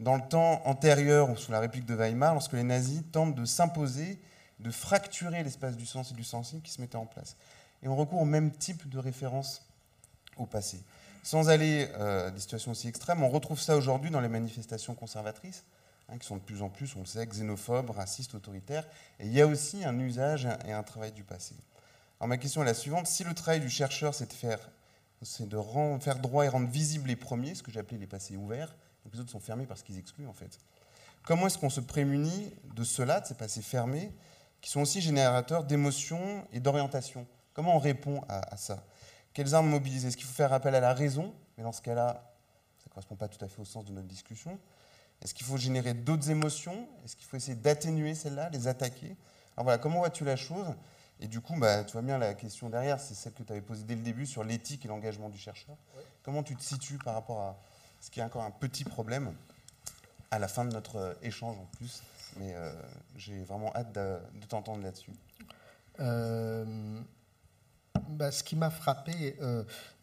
dans le temps antérieur ou sous la République de Weimar, lorsque les nazis tentent de s'imposer, de fracturer l'espace du sens et du sensible qui se mettait en place. Et on recourt au même type de référence au passé. Sans aller euh, à des situations aussi extrêmes, on retrouve ça aujourd'hui dans les manifestations conservatrices, hein, qui sont de plus en plus, on le sait, xénophobes, racistes, autoritaires. Et il y a aussi un usage et un travail du passé. Alors ma question est la suivante. Si le travail du chercheur, c'est de faire, c'est de faire droit et rendre visibles les premiers, ce que j'appelais les passés ouverts, les autres sont fermés parce qu'ils excluent en fait. Comment est-ce qu'on se prémunit de cela, de ces passés fermés, qui sont aussi générateurs d'émotions et d'orientation? Comment on répond à, ça? Quelles armes mobiliser? Est-ce qu'il faut faire appel à la raison? Mais dans ce cas-là, ça ne correspond pas tout à fait au sens de notre discussion. Est-ce qu'il faut générer d'autres émotions? Est-ce qu'il faut essayer d'atténuer celles-là, les attaquer? Alors voilà, comment vois-tu la chose? Et du coup, bah, tu vois bien la question derrière, c'est celle que tu avais posée dès le début sur l'éthique et l'engagement du chercheur. Comment tu te situes par rapport à, ce qui est encore un petit problème à la fin de notre euh, échange en plus. Mais euh, j'ai vraiment hâte de, t'entendre là-dessus. Euh, bah, ce qui m'a frappé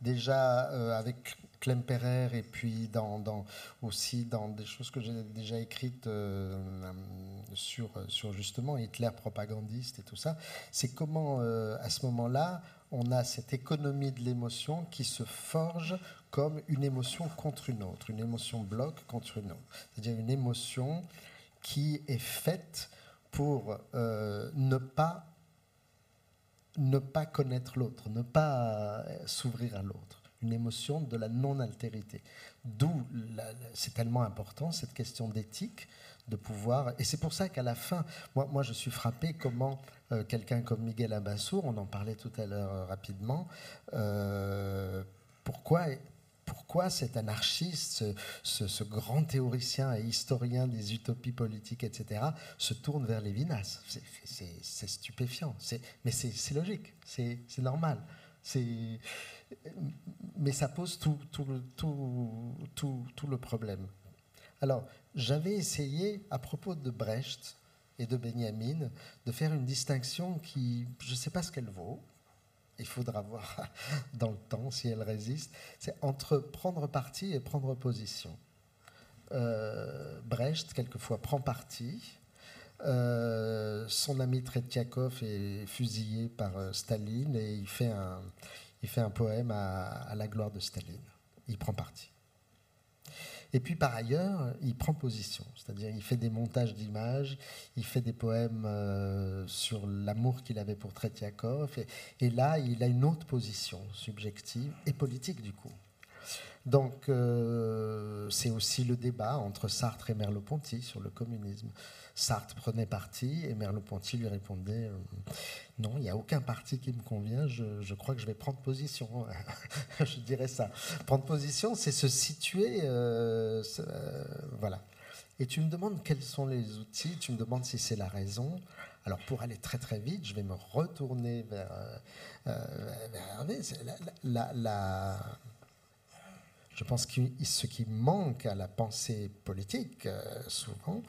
déjà avec Klemperer et puis aussi dans des choses que j'ai déjà écrites sur, sur justement Hitler propagandiste et tout ça, c'est comment à ce moment-là on a cette économie de l'émotion qui se forge comme une émotion contre une autre, une émotion bloc contre une autre. C'est-à-dire une émotion qui est faite pour euh, ne pas ne pas connaître l'autre, ne pas euh, s'ouvrir à l'autre, une émotion de la non-altérité. D'où c'est tellement important cette question d'éthique, de pouvoir. Et c'est pour ça qu'à la fin, moi, je suis frappé comment euh, quelqu'un comme Miguel Abassour, on en parlait tout à l'heure rapidement, pourquoi pourquoi cet anarchiste, ce, grand théoricien et historien des utopies politiques, etc., se tourne vers Lévinas? C'est stupéfiant, mais c'est logique, c'est normal. Mais ça pose tout, le problème. Alors, j'avais essayé, à propos de Brecht et de Benjamin, de faire une distinction qui, je ne sais pas ce qu'elle vaut, il faudra voir [LAUGHS] dans le temps si elle résiste, c'est entre prendre parti et prendre position. Euh, Brecht, quelquefois, prend parti. Euh, son ami Tretiakov est fusillé par euh, Staline et il fait un, il fait un poème à la gloire de Staline. Il prend parti. Et puis par ailleurs, il prend position, c'est-à-dire il fait des montages d'images, il fait des poèmes euh, sur l'amour qu'il avait pour Tretiakov, et, là il a une autre position subjective et politique du coup. Donc euh, c'est aussi le débat entre Sartre et Merleau-Ponty sur le communisme. Sartre prenait parti et Merleau-Ponty lui répondait euh, Non, il n'y a aucun parti qui me convient, je, crois que je vais prendre position. [LAUGHS] je dirais ça. Prendre position, c'est se situer. Euh, euh, voilà. Et tu me demandes quels sont les outils, tu me demandes si c'est la raison. Alors pour aller très très vite, je vais me retourner vers. La, je pense que ce qui manque à la pensée politique, souvent,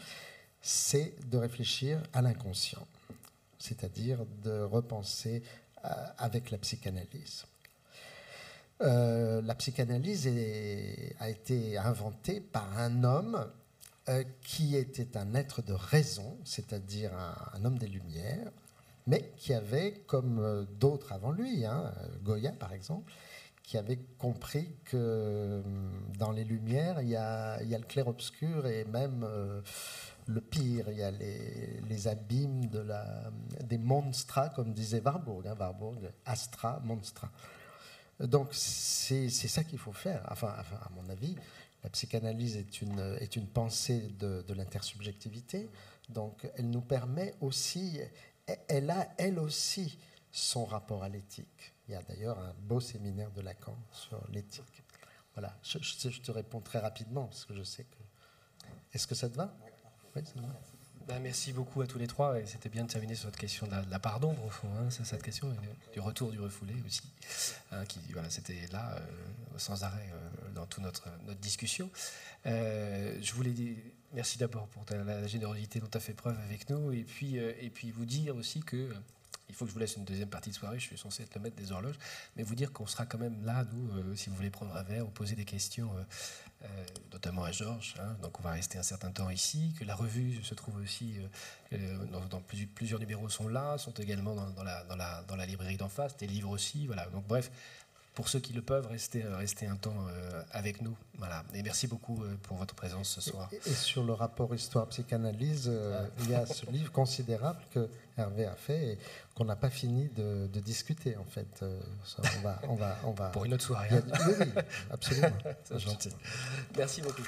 c'est de réfléchir à l'inconscient, c'est-à-dire de repenser euh, avec la psychanalyse. Euh, la psychanalyse a été inventée par un homme euh, qui était un être de raison, c'est-à-dire un, homme des Lumières, mais qui avait, comme d'autres avant lui, hein, Goya par exemple, qui avait compris que dans les Lumières, il y a, le clair-obscur et même le pire. Il y a les, abîmes de la, des monstra, comme disait Warburg. Hein, Warburg, astra, monstra. Donc c'est ça qu'il faut faire. Enfin, à mon avis, la psychanalyse est une, est une pensée de, de l'intersubjectivité. Donc elle nous permet aussi, elle a elle aussi son rapport à l'éthique. Il y a d'ailleurs un beau séminaire de Lacan sur l'éthique. Voilà, je, te réponds très rapidement parce que je sais que. Est-ce que ça te va? Ben, merci beaucoup à tous les trois. C'était bien de terminer sur cette question de la, part d'ombre, au fond. Hein, cette question du retour du refoulé aussi. Hein, qui, voilà, c'était là, euh, sans arrêt, euh, dans toute notre, discussion. Euh, je voulais dire merci d'abord pour la générosité dont tu as fait preuve avec nous. Et puis, vous dire aussi que il faut que je vous laisse une deuxième partie de soirée, je suis censé être le maître des horloges, mais vous dire qu'on sera quand même là, nous, si vous voulez prendre un verre ou poser des questions notamment à Georges. Hein. donc on va rester un certain temps ici. Que la revue se trouve aussi, euh, euh, dans, plusieurs, numéros sont là, sont également dans la, librairie d'en face, des livres aussi. Voilà. Donc bref, pour ceux qui le peuvent, rester, rester un temps avec nous. Voilà. Et merci beaucoup pour votre présence ce soir. Et, sur le rapport histoire-psychanalyse, il y a ce livre considérable que Hervé a fait et qu'on n'a pas fini de, discuter en fait. Euh, on va, on va, on va... [LAUGHS] Pour une autre soirée. oui, absolument. [LAUGHS] C'est gentil. Merci beaucoup.